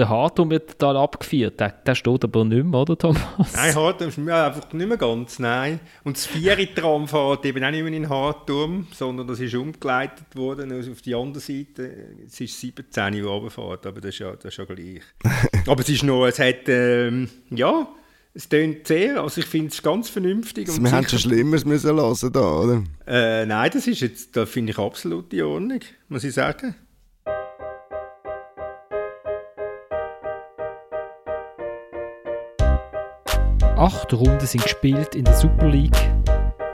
der Hartum wird total abgeführt. Der, der steht aber nicht mehr, oder Thomas? Nein, Hartum ist mir einfach nicht mehr ganz, nein. Und das Vieri-Tram fährt eben auch nicht mehr in Hartum, sondern das ist umgeleitet worden also auf die andere Seite. Es ist 17, die runterfährt, aber das ist ja, das ist ja gleich. aber es ist noch, es hat, ähm, ja, es tönt sehr, also ich finde es ganz vernünftig. Also wir hätten schon Schlimmeres müssen hören da, oder? Äh, nein, das ist jetzt, da finde ich absolut in Ordnung, muss ich sagen. Acht Runden sind gespielt in der Super League.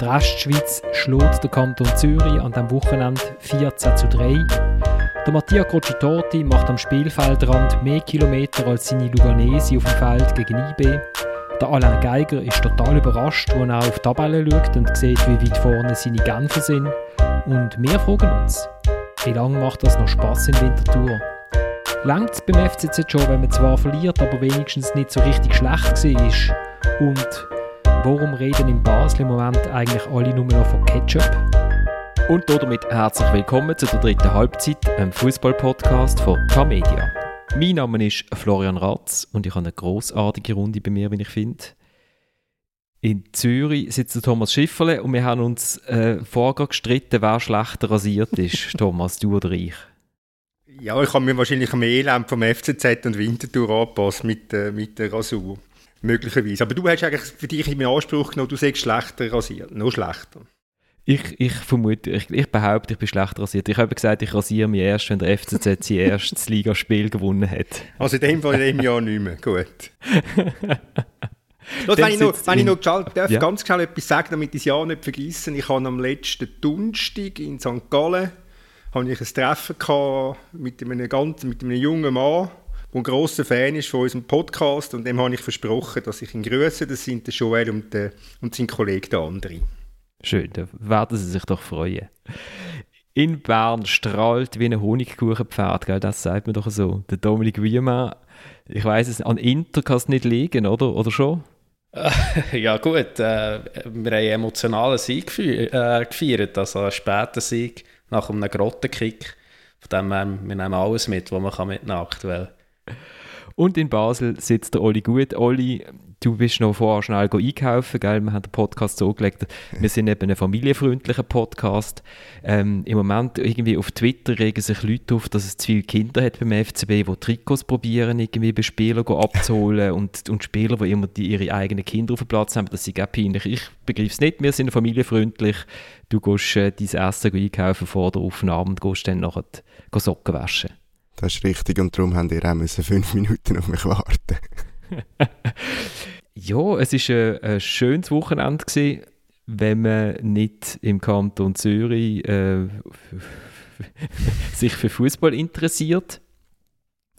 Die Restschweiz schlägt der Kanton Zürich an diesem Wochenende 14 zu 3. Der Mattia Crocitorti macht am Spielfeldrand mehr Kilometer als seine Luganesi auf dem Feld gegen IB. Der Alain Geiger ist total überrascht, als er auf die Tabelle schaut und sieht, wie weit vorne seine Genfer sind. Und wir fragen uns, wie lange macht das noch Spaß in Winterthur? Längt es beim FCZ schon, wenn man zwar verliert, aber wenigstens nicht so richtig schlecht war? Und warum reden in Basel im Moment eigentlich alle nur noch von Ketchup? Und damit herzlich willkommen zu der dritten Halbzeit, einem Fußball-Podcast von Tamedia. Mein Name ist Florian Ratz und ich habe eine großartige Runde bei mir, wie ich finde. In Zürich sitzt Thomas Schifferle und wir haben uns äh, vorher gestritten, wer schlechter rasiert ist. Thomas, du oder ich? Ja, ich habe mir wahrscheinlich am Elend vom FCZ und Winterthur angepasst mit, äh, mit der Rasur. Möglicherweise. Aber du hast eigentlich für dich in Anspruch genommen, du sagst schlechter rasiert. Noch schlechter. Ich, ich vermute, ich, ich, behaupte, ich bin schlecht rasiert. Ich habe gesagt, ich rasiere mich erst, wenn der FCZ sein erstes Ligaspiel gewonnen hat. Also in dem Fall in dem Jahr nicht mehr. Gut. Los, wenn ich noch, wenn ich noch darf, ja. ganz schnell etwas sagen, damit ich das Jahr nicht vergessen. Ich habe am letzten Donnerstag in St. Gallen habe ich ein Treffen mit einem, ganz, mit einem jungen Mann, der ein grosser Fan ist von unserem Podcast und dem habe ich versprochen, dass ich ihn grüße. Das sind der Joel und, der, und sein Kollege der andere. Schön, da werden Sie sich doch freuen. In Bern strahlt wie ein Honigkuchenpferd, gell? das sagt man doch so. Der Dominik Wiemann, ich weiß es, an Inter kann es nicht liegen, oder? Oder schon? ja gut, äh, wir haben einen emotionalen Sieg gefeiert, äh, gefeiert, also einen späten Sieg nach einem Grottenkick. Von dem her, wir nehmen alles mit, was man mitnehmen kann aktuell. Und in Basel sitzt der Oli Gut. Oli, du bist noch vorher schnell einkaufen, gell? Wir haben den Podcast so gelegt, wir sind eben ein familienfreundlicher Podcast. Ähm, Im Moment irgendwie auf Twitter regen sich Leute auf, dass es zu viele Kinder hat beim FCB, die Trikots probieren, irgendwie bei Spielern abzuholen und, und Spieler, die immer die, ihre eigenen Kinder auf dem Platz haben, das ist auch peinlich. Ich begreife es nicht, wir sind familienfreundlich. Du gehst äh, dein Essen einkaufen vor der Aufnahme und gehst dann nachher Socken waschen. Das ist richtig und darum haben ihr auch fünf Minuten auf mich warten. ja, es war ein, ein schönes Wochenende, gewesen, wenn man nicht im Kanton Zürich äh, sich für Fußball interessiert.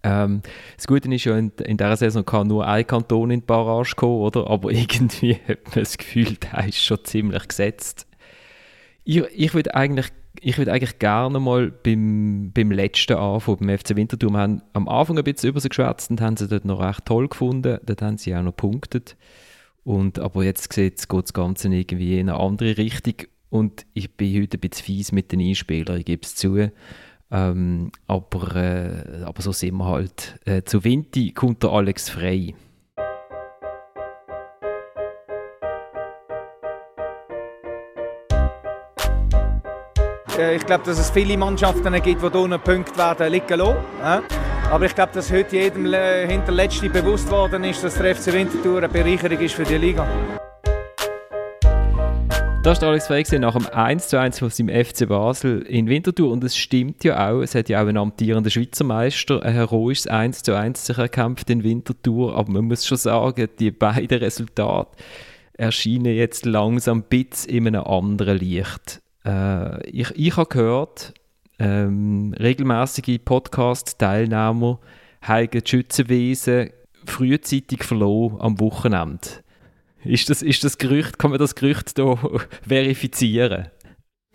Ähm, das Gute ist ja, in, in dieser Saison kann nur ein Kanton in die Barrage kommen, oder? aber irgendwie hat man das Gefühl, der ist schon ziemlich gesetzt. Ich, ich würde eigentlich ich würde eigentlich gerne mal beim, beim letzten anfangen, beim FC Winterthur. Wir haben am Anfang ein bisschen über sie geschwätzt und haben sie dort noch recht toll gefunden. Dort haben sie auch noch punktet. Und, aber jetzt geht das Ganze irgendwie in eine andere Richtung. Und ich bin heute ein bisschen fies mit den Einspielern, ich gebe es zu. Ähm, aber, äh, aber so sind wir halt. Äh, zu Winti kommt der Alex Frey. Ich glaube, dass es viele Mannschaften gibt, die hier Punkte werden liegen lassen. Aber ich glaube, dass heute jedem Hinterletzte bewusst worden ist, dass der FC Winterthur eine Bereicherung ist für die Liga. Das war Alex Frey nach dem 1:1 von seinem FC Basel in Winterthur. Und es stimmt ja auch, es hat ja auch einen amtierenden Schweizer Meister ein heroisches 1:1 sich erkämpft in Winterthur. Aber man muss schon sagen, die beiden Resultate erscheinen jetzt langsam ein bisschen in einem anderen Licht. Äh, ich ich habe gehört, ähm, regelmäßige Podcast-Teilnehmer haben die Schützenwesen frühzeitig verloren am Wochenende. Ist das, ist das Gerücht, kann man das Gerücht hier verifizieren?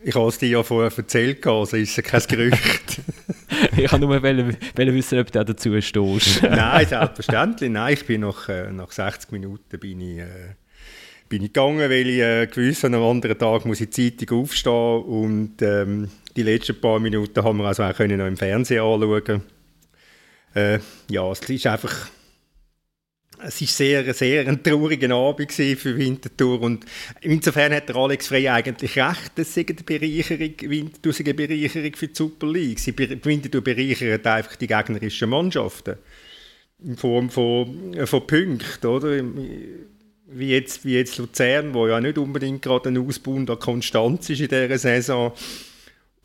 Ich habe es dir ja vorher erzählt, also ist es kein Gerücht. ich habe nur wollen, wollen wissen, ob du dazu stehst. Nein, selbstverständlich. Nein, ich bin nach, äh, nach 60 Minuten bin ich, äh, bin ich gegangen, weil ich äh, gewusst am anderen Tag muss ich zeitig aufstehen und ähm, die letzten paar Minuten haben wir also auch können noch im Fernsehen anschauen. äh, ja, es ist einfach es war sehr, sehr ein trauriger Abend für Winterthur und insofern hat der Alex Frey eigentlich recht, dass sie eine Bereicherung, Winterthur eine Bereicherung für die Super League. Sie Winterthur bereichert einfach die gegnerischen Mannschaften in Form von, von Punkten, oder? Wie jetzt, wie jetzt Luzern, wo ja nicht unbedingt gerade ein Ausbau an Konstanz ist in dieser Saison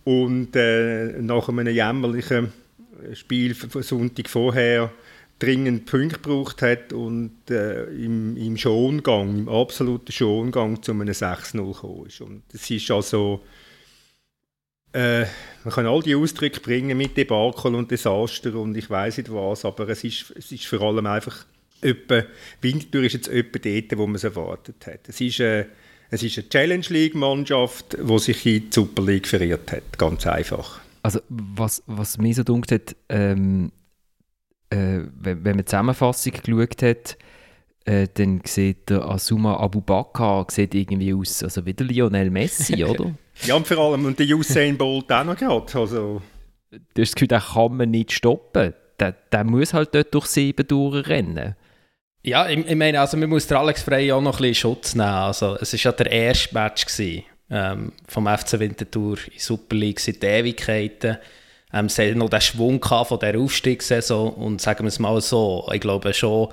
und äh, nach einem jämmerlichen Spiel von Sonntag vorher dringend Punkte gebraucht hat und äh, im, im Schongang, im absoluten Schongang zu einem 6-0 gekommen ist. Und es ist also, äh, man kann all die Ausdrücke bringen mit Debakel und Desaster und ich weiß nicht was, aber es ist, es ist vor allem einfach etwa, Winterthur ist jetzt etwa dort, wo man es erwartet hat. Es ist, es ist eine Challenge League Mannschaft, die sich in die Super League verirrt hat, ganz einfach. Also was, was mir so dunkt hat, ähm, äh, wenn, wenn man die Zusammenfassung geschaut hat, äh, dann sieht der Asuma Abu Bakr sieht irgendwie aus, also wie der Lionel Messi, oder? ja, und vor allem und der Usain Bolt auch noch gerade. Also. Du hast das Gefühl, den kann man nicht stoppen. Der, der muss halt dort durch sieben durchrennen. Ja, ich, ich, meine, also man muss der Alex Frey auch noch ein bisschen Schutz nehmen. Also, es war ja der erste Match gewesen, ähm, vom FC Winterthur in Super League seit Ewigkeiten. Ähm, sie hatten noch den Schwung von der Aufstiegssaison und sagen wir es mal so, ich glaube schon,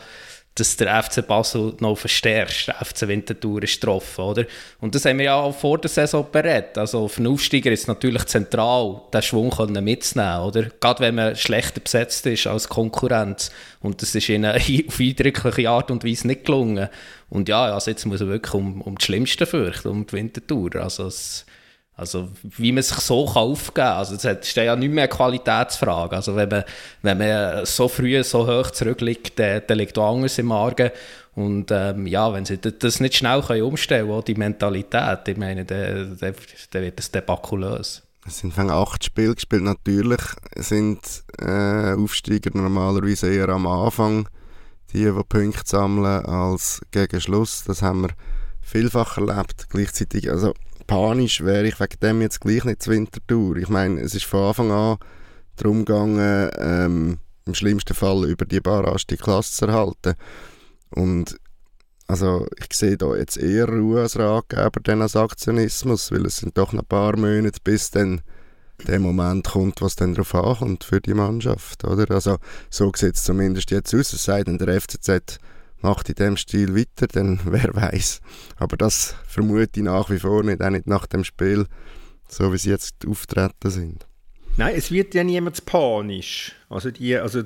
dass der FC Basel noch verstärkt, der FC Winterthur ist getroffen, oder? Und das haben wir ja auch vor der Saison berät. Also für einen Aufsteiger ist es natürlich zentral, den Schwung mitzunehmen, oder? Gerade wenn man schlechter besetzt ist als Konkurrenz. Und das ist ihnen auf eindrückliche Art und Weise nicht gelungen. Und ja, also jetzt muss er wirklich um, um das Schlimmste fürchten, um die Winterthur. Also es, also, wie man sich so aufgeben kann. Also, das ist ja nicht mehr eine Qualitätsfrage. Also, wenn man, wenn man so früh so hoch zurückliegt, dann, dann liegt auch anders im Argen. Und ähm, ja, wenn sie das nicht schnell können umstellen können, die Mentalität, ich meine, dann, dann, wird das debakulös. Es sind acht Spiele gespielt. Natürlich sind äh, Aufsteiger normalerweise eher am Anfang die, die Punkte sammeln, als gegen Schluss. Das haben wir vielfach erlebt. Gleichzeitig, also panisch wäre ich wegen dem jetzt gleich nicht zur Wintertour. Ich meine, es ist von Anfang an darum gegangen, ähm, im schlimmsten Fall über die Barrage die Klasse zu erhalten. Und also ich sehe da jetzt eher Ruhe als Ratgeber denn als Aktionismus, weil es sind doch noch ein paar Monate, bis dann der Moment kommt, was dann darauf ankommt für die Mannschaft, oder? Also so sieht es zumindest jetzt aus, es sei denn, der FCZ macht in dem Stil weiter, dann wer weiß. Aber das vermute ich nach wie vor nicht, auch nicht nach dem Spiel, so wie sie jetzt auftreten sind. Nein, es wird ja niemand panisch. Also, die, also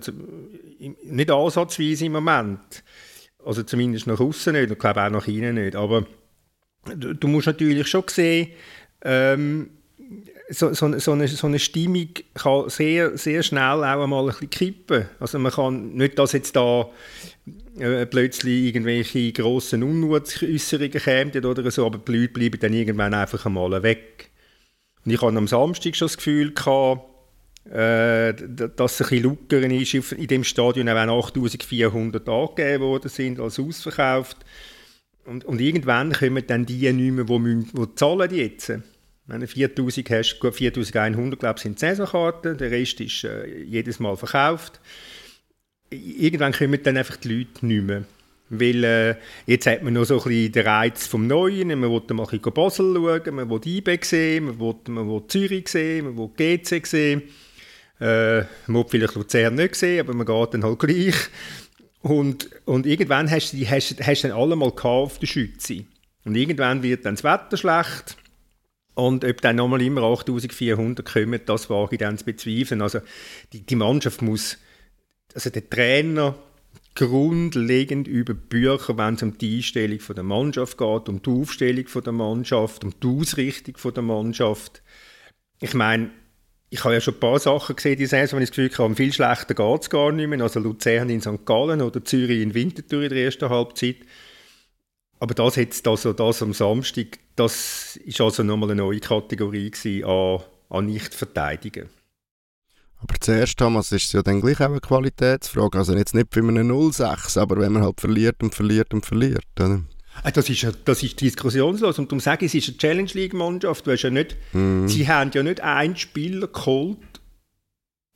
nicht ansatzweise im Moment. Also zumindest nach außen nicht, ich glaube auch nach innen nicht. Aber du, du musst natürlich schon sehen, ähm, so, so, so, eine, so eine Stimmung kann sehr, sehr schnell auch einmal ein bisschen kippen. Also man kann nicht, dass jetzt da äh, plötzlich irgendwelche grossen Unmutsäußerungen kämen oder so, aber die Leute bleiben dann irgendwann einfach einmal weg. Und ich hatte am Samstag schon das Gefühl, gehabt, äh, dass es ein bisschen lockern ist in dem Stadion, auch wenn 8400 angegeben worden sind als ausverkauft. Und, und irgendwann kommen dann die nicht mehr, die, müssen, die zahlen jetzt. Wenn du 4000 hast, gut 4100 glaube ich, sind Saisonkarten, der Rest ist äh, jedes Mal verkauft. Irgendwann kommen dann einfach die Leute nicht mehr. Weil äh, jetzt hat man noch so ein bisschen den Reiz vom Neuen, man will mal ein Basel schauen, man will IB sehen, man will, man will Zürich sehen, man will GC sehen. Äh, man will vielleicht Luzern nicht sehen, aber man geht dann halt gleich. Und, und irgendwann hast du hast, hast dann alle mal auf der Schütze. Und irgendwann wird dann das Wetter schlecht und ob dann nochmal immer 8400 kommen, das wage ich dann zu bezweifeln. Also die, die Mannschaft muss, also der Trainer grundlegend über Bücher, wenn es um die Einstellung der Mannschaft geht, um die Aufstellung der Mannschaft, um die Ausrichtung der Mannschaft. Ich meine, ich habe ja schon ein paar Sachen gesehen, die Saison, wo ich das Gefühl habe, viel schlechter geht es gar nicht mehr. Also Luzern in St. Gallen oder Zürich in Winterthur in der ersten Halbzeit. Aber das jetzt also das am Samstag, das ist also nochmal eine neue Kategorie an, an Nicht-Verteidigen. Aber zuerst, Thomas, ist es ja dann gleich auch eine Qualitätsfrage. Also jetzt nicht für einen 0-6, aber wenn man halt verliert und verliert und verliert. Oder? Ah, das ist, das ist diskussionslos. Und darum sage ich, es ist eine Challenge League-Mannschaft. Ja nicht, mm. Sie haben ja nicht einen Spieler geholt,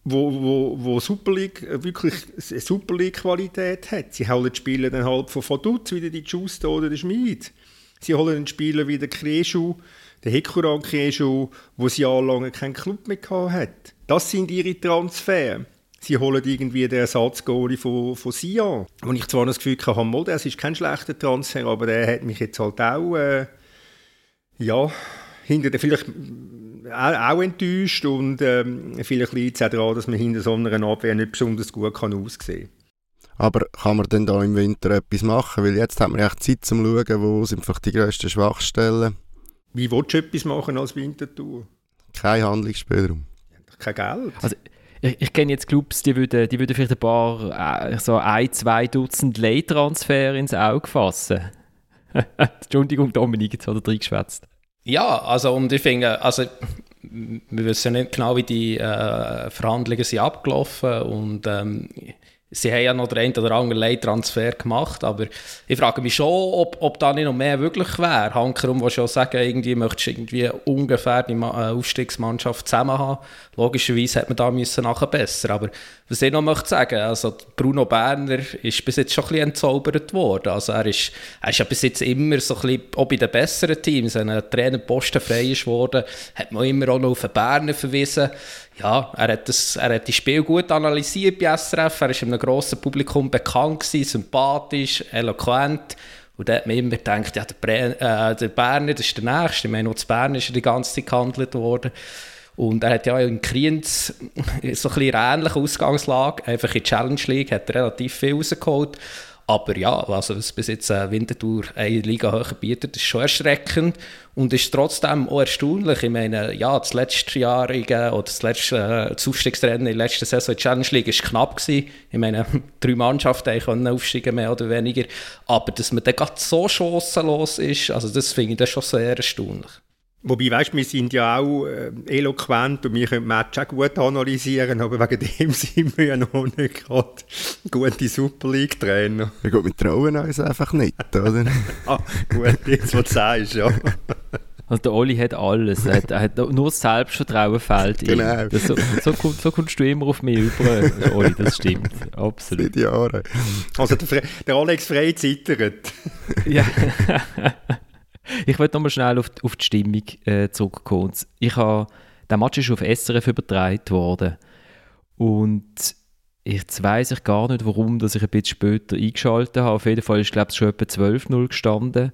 wo, wo, wo Super League äh, wirklich Super League Qualität hat. Sie holen Spieler dann halt von Vaduz, wie die Justo oder der Schmid. Sie holen einen Spieler wie der Kreschu, der Hekuran Kreschu, wo sie jahrelang keinen Club mehr hat. Das sind ihre Transfer. Sie holen irgendwie den Ersatzgoalie von, von Sion. Und ich zwar das Gefühl habe, das ist kein schlechter Transfer, aber der hat mich jetzt halt auch, äh, ja, hinter der vielleicht auch, auch enttäuscht und ähm, vielleicht liegt es auch daran, dass man hinter so einer Abwehr nicht besonders gut kann aussehen kann. Aber kann man denn da im Winter etwas machen? Weil jetzt hat man echt Zeit zum Schauen, wo sind vielleicht die grössten Schwachstellen. Wie willst du etwas machen als Wintertour? Kein Handlungsspielraum. Kein Geld. Also, ich, ich kenne jetzt Clubs, die würden, die würden vielleicht ein paar, äh, so ein, zwei Dutzend Leihtransfer ins Auge fassen. Entschuldigung, Dominik, jetzt hat er reingeschwätzt. Ja, also und ich finde, also wir wissen nicht genau, wie die äh, Verhandlungen sind abgelaufen und ähm, Sie haben ja noch den einen oder anderen Leittransfer gemacht, aber ich frage mich schon, ob, ob da nicht noch mehr wirklich wäre. Hankerum will schon sagen, irgendwie möchtest du irgendwie ungefähr die äh, Aufstiegsmannschaft zusammen haben. Logischerweise hätte man da müssen nachbessern aber was ich noch möchte sagen, also Bruno Berner ist bis jetzt schon ein bisschen entzaubert worden. Also er ist, er ist ja bis jetzt immer so ein bisschen, auch bei den besseren Teams, wenn ein Trainerposten frei ist worden, hat man immer auch noch auf den Berner verwiesen ja, er hat, das, er hat die Spiel gut analysiert bei SRF. Er war einem grossen Publikum bekannt, gewesen, sympathisch, eloquent. Und da hat man immer gedacht, ja, der, Bre äh, der Berner, das ist der Nächste. Ich meine, auch zu Bern ist er die ganze Zeit gehandelt worden. Und er hat ja in Kriens so ein bisschen ähnliche Ausgangslage, einfach in Challenge League, hat er relativ viel rausgeholt. Aber ja, also was bis jetzt äh, Winterthur eine Liga höher bietet, ist schon erschreckend und ist trotzdem auch erstaunlich. Ich meine, ja, das letztjährige oder das letzte äh, Aufstiegsrennen in der letzten Saison in der Challenge League war knapp. Gewesen. Ich meine, drei Mannschaften können aufsteigen, mehr oder weniger. Aber dass man dann gerade so chancenlos ist, also das finde ich das schon sehr erstaunlich. Wobei, weißt, wir sind ja auch äh, eloquent und wir können Match auch gut analysieren, aber wegen dem sind wir ja noch nicht gerade gute Super League-Trainer. Ja gut, wir trauen uns einfach nicht, oder? ah, gut, jetzt, was du sagst, ja. Also der Oli hat alles, er hat, er hat nur das Selbstvertrauen fehlt ihm. Genau. Das, so, so, so, kommst du immer auf mich über, Oli, das stimmt, absolut. Seit Jahren. Also der, der Alex Frey zittert. ja. Ich wollte nochmal schnell auf, auf die Stimmung äh, zurückkommen. Ich habe, der Match ist auf SRF übertragen worden. Und jetzt weiss ich gar nicht, warum dass ich ein bisschen später eingeschaltet habe. Auf jeden Fall ist, glaube ich, schon etwa 12-0 gestanden.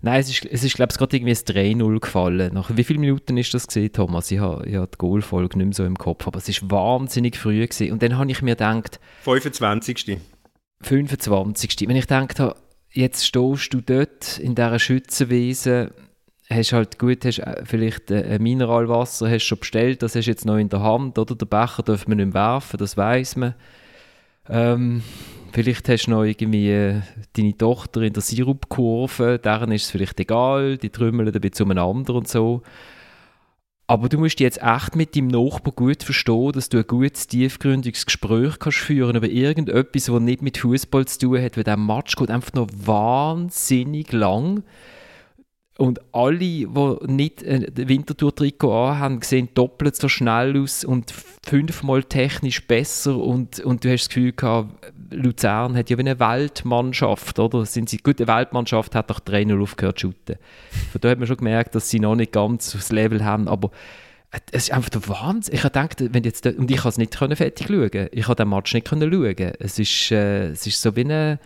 Nein, es ist, es ist glaube ich, gerade irgendwie ein 3-0 gefallen. Nach wie vielen Minuten ist das gesehen, Thomas? Ich habe, ich habe die Goalfolge nicht mehr so im Kopf, aber es ist wahnsinnig früh gewesen. Und dann habe ich mir gedacht... 25. 25. Wenn ich gedacht habe, jetzt stehst du dort in dieser Schützenwiese, hast halt gut, hast äh, vielleicht ein Mineralwasser hast schon bestellt, das hast du jetzt noch in der Hand, oder? Der Becher darf man nicht werfen, das weiß man. Ähm, vielleicht hast du noch irgendwie äh, deine Tochter in der Sirupkurve, deren ist es vielleicht egal, die trümmeln ein bisschen umeinander und so. Aber du musst jetzt echt mit deinem Nachbarn gut verstehen, dass du ein gutes, tiefgründiges Gespräch kannst führen über irgendetwas, das nicht mit Fußball zu tun hat, weil der Match geht einfach noch wahnsinnig lang. Und alle, die nicht ein Wintertour-Trikot anhaben, sehen doppelt so schnell aus und fünfmal technisch besser. Und, und du hast das Gefühl gehabt, Luzern hat ja wie eine Weltmannschaft, oder? Sind sie, gut, eine Weltmannschaft hat doch 3-0 aufgehört zu shooten. Von da hat man schon gemerkt, dass sie noch nicht ganz das Level haben, aber es ist einfach der Wahnsinn. Ich habe gedacht, wenn jetzt, und ich konnte es nicht fertig schauen. Ich konnte den Match nicht schauen. Es ist, äh, es ist so wie eine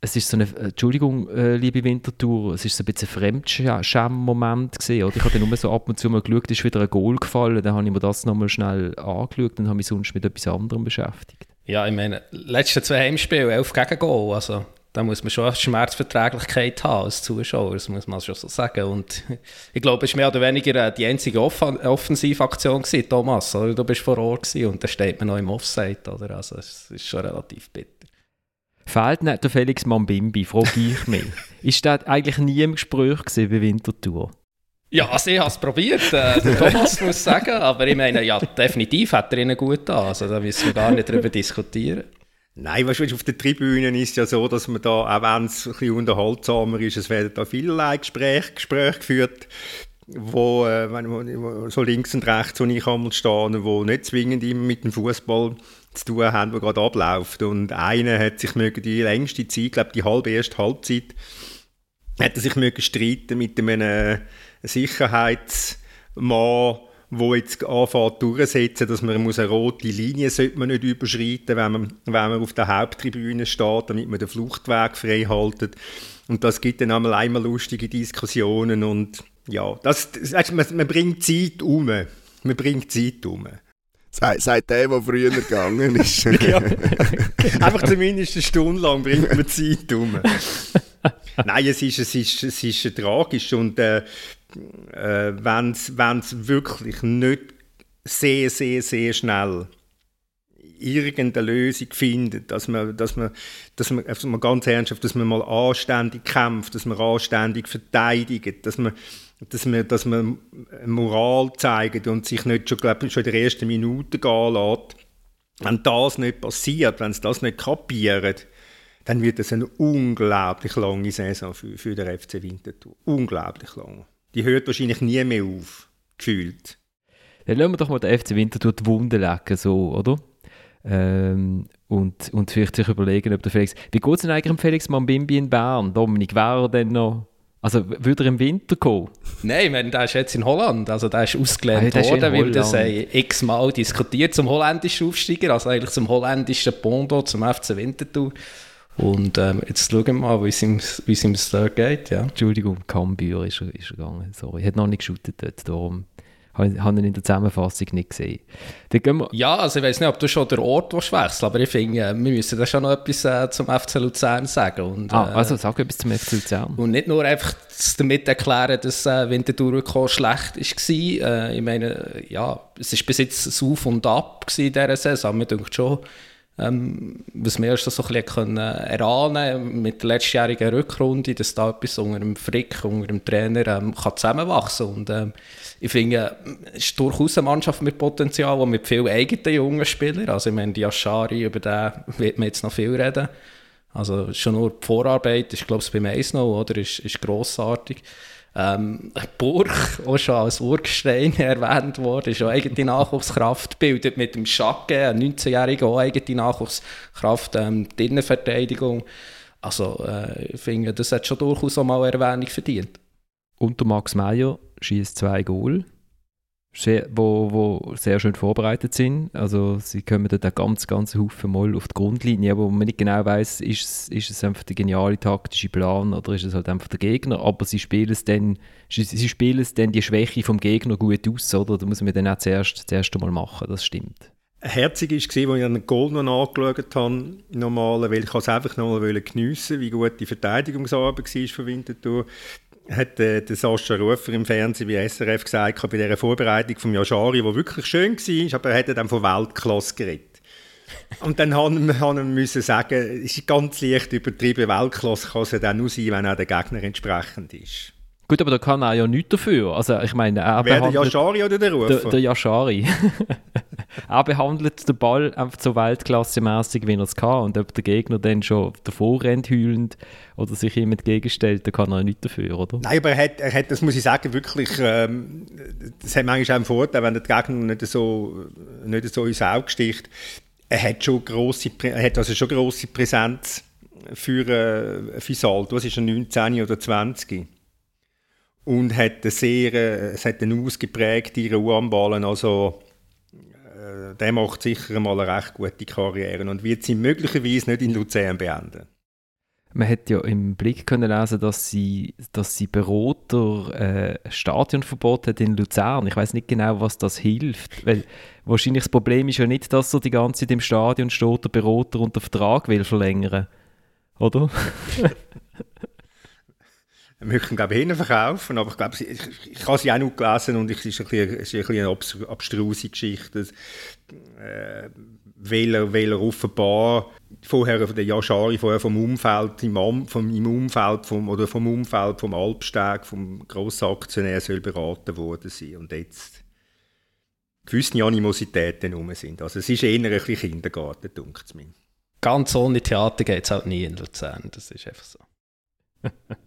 es ist so eine, Entschuldigung, äh, liebe Wintertour, es ist so ein bisschen ein Fremdscham-Moment gesehen, oder? Ich habe dann nur so ab und zu mal geschaut, ist wieder ein Goal gefallen, dann habe ich mir das nochmal schnell angeschaut und habe mich sonst mit etwas anderem beschäftigt. Ja, ich meine, letzte zwei Heimspiele, elf gegen Goal, also da muss man schon eine Schmerzverträglichkeit haben als Zuschauer, das muss man schon so sagen. Und ich glaube, es war mehr oder weniger äh, die einzige Off Offensivaktion gewesen, Thomas, oder? Du bist vor Ort gewesen und da steht man noch im Offside, oder? Also es ist schon relativ bitter. Fehlt nicht der Felix Mambimbi, frage ich mich. ist das eigentlich nie im Gespräch gewesen bei Winterthur? Ja, also ich habe es probiert, äh, der Thomas muss sagen, aber ich meine, ja, definitiv hat er ihn gut an, also da müssen wir gar nicht darüber diskutieren. Nein, weißt du, auf den Tribünen ist es ja so, dass man da, auch wenn es ein bisschen unterhaltsamer ist, es werden da vielerlei Gespräche, Gespräche geführt. wo, äh, wo, so links und rechts, wo ich einmal stehe, wo nicht zwingend immer mit dem Fußball zu tun haben, der gerade abläuft. Und einer hat sich mögen die längste Zeit, ich glaube die halbe erste Halbzeit, hat er sich mögen streiten mit einem Sicherheitsmann, wo jetzt anfängt durchsetzen, dass man muss eine rote Linie sollte man nicht überschreiten, wenn man, wenn man auf der Haupttribüne steht, damit man den Fluchtweg frei haltet. Und das gibt dann einmal einmal lustige Diskussionen und ja, das, das man, man bringt Zeit um. Man bringt Zeit um. Seit, seit der, der früher gegangen ist. ja. Einfach zumindest eine Stunde lang bringt man Zeit um. Nein, es ist, es ist, es ist tragisch und äh, äh, wenn es wirklich nicht sehr, sehr, sehr schnell irgendeine Lösung findet, dass man, dass man, dass man, also mal ganz ernsthaft, dass man mal anständig kämpft, dass man anständig verteidigt, dass man, dass man, dass man Moral zeigt und sich nicht schon, glaub, schon in der ersten Minute gehen lässt. Wenn das nicht passiert, wenn sie das nicht kapieren, dann wird es eine unglaublich lange Saison für, für den FC Winterthur. Unglaublich lang. Die hört wahrscheinlich nie mehr auf, gefühlt. Dann lassen wir doch mal den FC Winterthur die Wunde lecken, so, oder? Ähm, und, und vielleicht sich überlegen, ob der Felix... Wie geht es denn eigentlich um Felix Mambimbi in Bern? Dominik, wäre er denn noch... Also würde er im Winter kommen? Nein, ich meine, der ist jetzt in Holland, also der ist ausgelernt ah, worden, weil das x-mal diskutiert zum holländischen Aufsteiger, also eigentlich zum holländischen Pondo, zum FC Winterthur. Und ähm, jetzt schauen wir mal, wie es ihm, da geht. Ja. Entschuldigung, Cambür ist, er, ist er gegangen. Sorry, er hat noch nicht geschaut dort, darum habe ich ihn in der Zusammenfassung nicht gesehen. Ja, also ich weiß nicht, ob du schon den Ort wechseln aber ich finde, äh, wir müssen da schon noch etwas äh, zum FC Luzern sagen. Und, ah, also sag etwas zum FC Luzern. Und nicht nur einfach damit erklären, dass äh, Winterthur schlecht war. Äh, ich meine, ja, es war bis jetzt ein Auf und Ab in dieser Saison. Mir denkt schon, ähm, was wir erst so ein bisschen können erahnen mit der letztjährigen Rückrunde, dass da etwas unter dem Frick, unter dem Trainer ähm, kann zusammenwachsen. Und ähm, ich finde, es ist durchaus eine Mannschaft mit Potenzial und mit vielen eigenen jungen Spielern. Also ich meine, die Aschari, über den wird man jetzt noch viel reden. Also schon nur die Vorarbeit, ist glaube ich beim Eis noch, oder, ist, ist grossartig. Ähm, Burg, auch schon als Urgestein erwähnt worden, ist auch eigene Nachwuchskraft, bildet mit dem Schacke, ein 19-Jähriger, auch eigene Nachwuchskraft, ähm, die Innenverteidigung. Also äh, ich finde, das hat schon durchaus auch mal Erwähnung verdient. Und Max Meyer schießt zwei Goal wo, wo sehr schön vorbereitet sind. Also sie kommen dort ganz, ganz Haufen mal auf die Grundlinie, wo man nicht genau weiß, ist es, ist es einfach der geniale taktische Plan oder ist es halt einfach der Gegner. Aber sie spielen es dann, sie spielen es dann die Schwäche vom Gegner gut aus, oder? Da muss man dann auch zuerst, zuerst einmal machen, das stimmt. Herzig war, als ich einen Goal noch angeschaut habe, normal, weil ich es einfach noch mal geniessen wie gut die Verteidigungsarbeit war von Winterthur hat äh, der Sascha Rufer im Fernsehen wie SRF gesagt, bei dieser Vorbereitung vom Yashari, die wirklich schön war, aber er hat dann von Weltklasse geredet. Und dann haben wir sagen, es ist ganz leicht übertrieben, Weltklasse kann es dann nur sein, wenn auch der Gegner entsprechend ist. Gut, aber da kann er ja nichts dafür. Also ich meine, er Wer, der Yashari oder der Rufer? Der, der Yashari. er behandelt den Ball einfach so weltklassemäßig, wie er es kann. Und ob der Gegner dann schon davor rennt, heulend, oder sich ihm entgegenstellt, dann kann er nichts dafür, oder? Nein, aber er hat, er hat das muss ich sagen, wirklich, ähm, das hat manchmal auch einen Vorteil, wenn der Gegner nicht so, nicht so ins Auge sticht. Er hat schon grosse, er hat also schon grosse Präsenz für äh, Fisalt. Was ist er, 19 oder 20? Und hat eine sehr, es hat eine ausgeprägte Ruhe am Ballen, also äh, der macht sicher mal eine recht gute Karriere und wird sie möglicherweise nicht in Luzern beenden. Man hat ja im Blick können lesen, dass sie, dass sie Berater äh, Stadionverbot hat in Luzern. Ich weiß nicht genau, was das hilft, weil wahrscheinlich das Problem ist ja nicht, dass er die ganze Zeit im Stadion steht, der Berater unter Vertrag will verlängern, oder? Wir möchten, glaube ich, verkaufen, aber ich glaube, ich, ich habe sie auch noch gelesen und es ist ein bisschen, ein bisschen eine abstruse Geschichte. Äh, weil, er, weil er offenbar vorher der Yashari, vorher vom Umfeld, im, vom, im Umfeld vom, oder vom Umfeld vom Alpsteg, vom Grossaktionär soll beraten worden sein und jetzt gewisse Animositäten rum sind. Also es ist eher ein bisschen Kindergarten, denkt es mir. Ganz ohne Theater geht es halt nie in Luzern, das ist einfach so.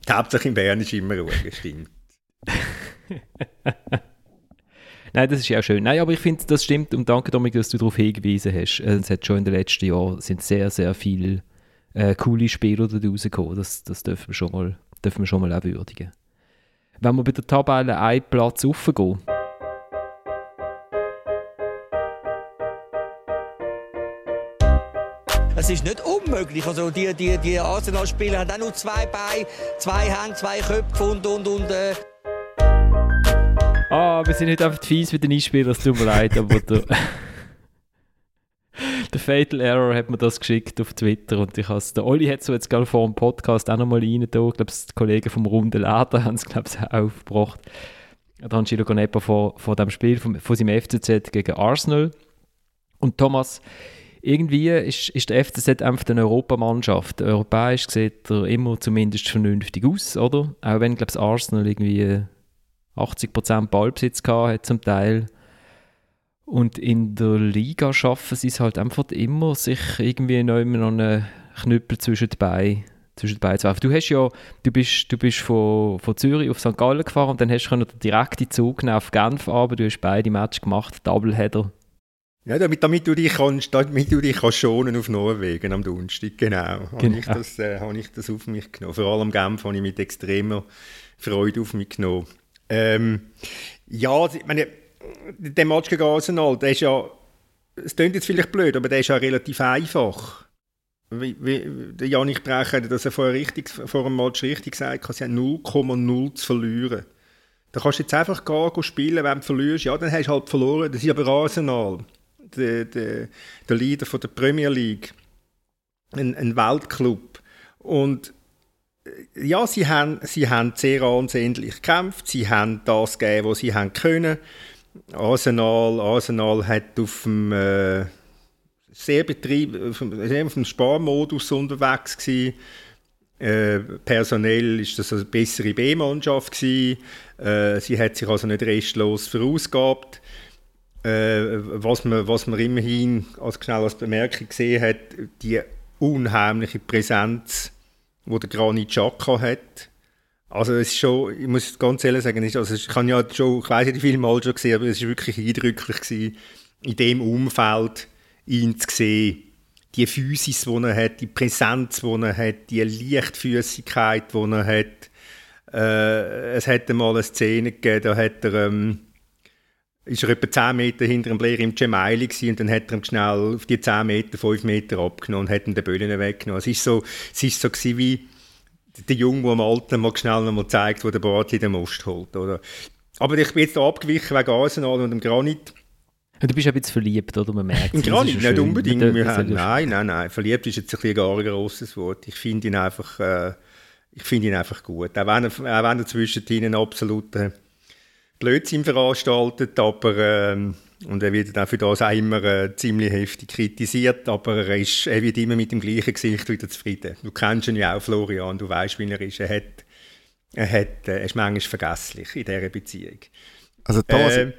Hauptsächlich in Bern ist immer ruhig, stimmt. Nein, das ist ja auch schön. Nein, aber ich finde, das stimmt und danke, Dominik, dass du darauf hingewiesen hast. Äh, es hat schon in den letzten Jahren sind sehr, sehr viele äh, coole Spieler da rausgekommen. Das, das dürfen, wir schon mal, dürfen wir schon mal auch würdigen. Wenn wir bei der Tabelle einen Platz raufgehen, Es ist nicht unmöglich. Also die, die, die Arsenal-Spieler haben auch nur zwei Beine, zwei Hände, zwei Köpfe und, und, und äh. Ah, wir sind nicht einfach fies mit den Einspielern, es tut mir leid, aber der, der Fatal Error hat mir das geschickt auf Twitter und ich has, der Olli hat so jetzt gerade vor dem Podcast auch nochmal rein da, ich glaube, die Kollegen vom Runde Laden haben es, glaube ich, auch aufgebracht. Der Angelo Ganepa vor, vor dem Spiel von, von seinem FCZ gegen Arsenal. Und Thomas, irgendwie ist, ist der FCZ einfach eine Europamannschaft. Europäisch sieht er immer zumindest vernünftig aus, oder? Auch wenn, glaube ich, Arsenal irgendwie 80% Ballbesitz hat zum Teil. Und in der Liga schaffen sie es halt einfach immer, sich irgendwie noch immer noch einen Knüppel zwischen die Beine zwischen zu werfen. Du hast ja, du bist, du bist von, von Zürich auf St. Gallen gefahren und dann hast du den Zug auf Genf aber du hast beide Matches gemacht, Doubleheader. Ja, damit, damit, du dich kannst, damit du dich kannst schonen auf Norwegen am Donnerstag, genau. genau. Habe ich, das, äh, habe ich das auf mich genommen. Vor allem Genf habe ich mit extremer Freude auf mich genommen. Ähm, ja, ich meine, der Match gegen Arsenal, der ist ja, es klingt jetzt vielleicht blöd, aber der ist ja relativ einfach. Wie, wie, der Janik Brecher hat das vorher richtig, vor dem Match richtig gesagt, sie haben 0,0 zu verlieren. Da kannst du jetzt einfach gehen, spielen, wenn du verlierst, ja, dann hast du halt verloren. Das ist aber Arsenal der, der, der Leader von der Premier League, ein, ein Weltclub. Und äh, ja, sie haben, sie haben sehr ansehnlich gekämpft, sie haben das gegeben, was sie haben können. Arsenal, Arsenal hat auf dem äh, sehr Betrieb, auf auf dem Sparmodus unterwegs gewesen. Äh, personell ist das eine bessere B-Mannschaft Äh, sie hat sich also nicht restlos verausgabt. Äh, was, man, was man immerhin als schnell als Bemerkung gesehen hat, die unheimliche Präsenz, die der Granit Xhaka hat. Also es ist schon, ich muss ganz ehrlich sagen, also ich habe ja schon, ich weiß nicht, wie viele Mal schon gesehen, aber es war wirklich eindrücklich gewesen, in dem Umfeld ihn zu sehen. Die Physis, die er hat, die Präsenz, die er hat, die Leichtfüßigkeit, die er hat. Äh, es hat einmal eine Szene gegeben, da hat er ähm, ist er etwa 10 Meter hinter dem Blair im Gemaili und dann hat er ihm schnell auf die 10 Meter 5 Meter abgenommen und hat ihm den Böllen weggenommen. Es ist so, es ist so wie der Junge, der am Alten mal schnell noch mal zeigt, wo der Bartli den Most holt. Oder? Aber ich bin jetzt abgewichen wegen Arsenal und dem Granit. Du bist ein bisschen verliebt, oder? Man merkt es. Granit, nicht unbedingt. Wir haben, nein, nein, nein. Verliebt ist jetzt ein, ein gar grosses Wort. Ich finde ihn einfach... Äh, ich finde ihn einfach gut. Auch wenn er, auch wenn er zwischendrin ein absoluter Blödsinn veranstaltet, aber ähm, und er wird auch für das auch immer äh, ziemlich heftig kritisiert, aber er, ist, er wird immer mit dem gleichen Gesicht wieder zufrieden. Du kennst ihn ja auch, Florian, du weißt, wie er ist. Er, hat, er, hat, äh, er ist manchmal vergesslich in dieser Beziehung. Also Thomas, äh,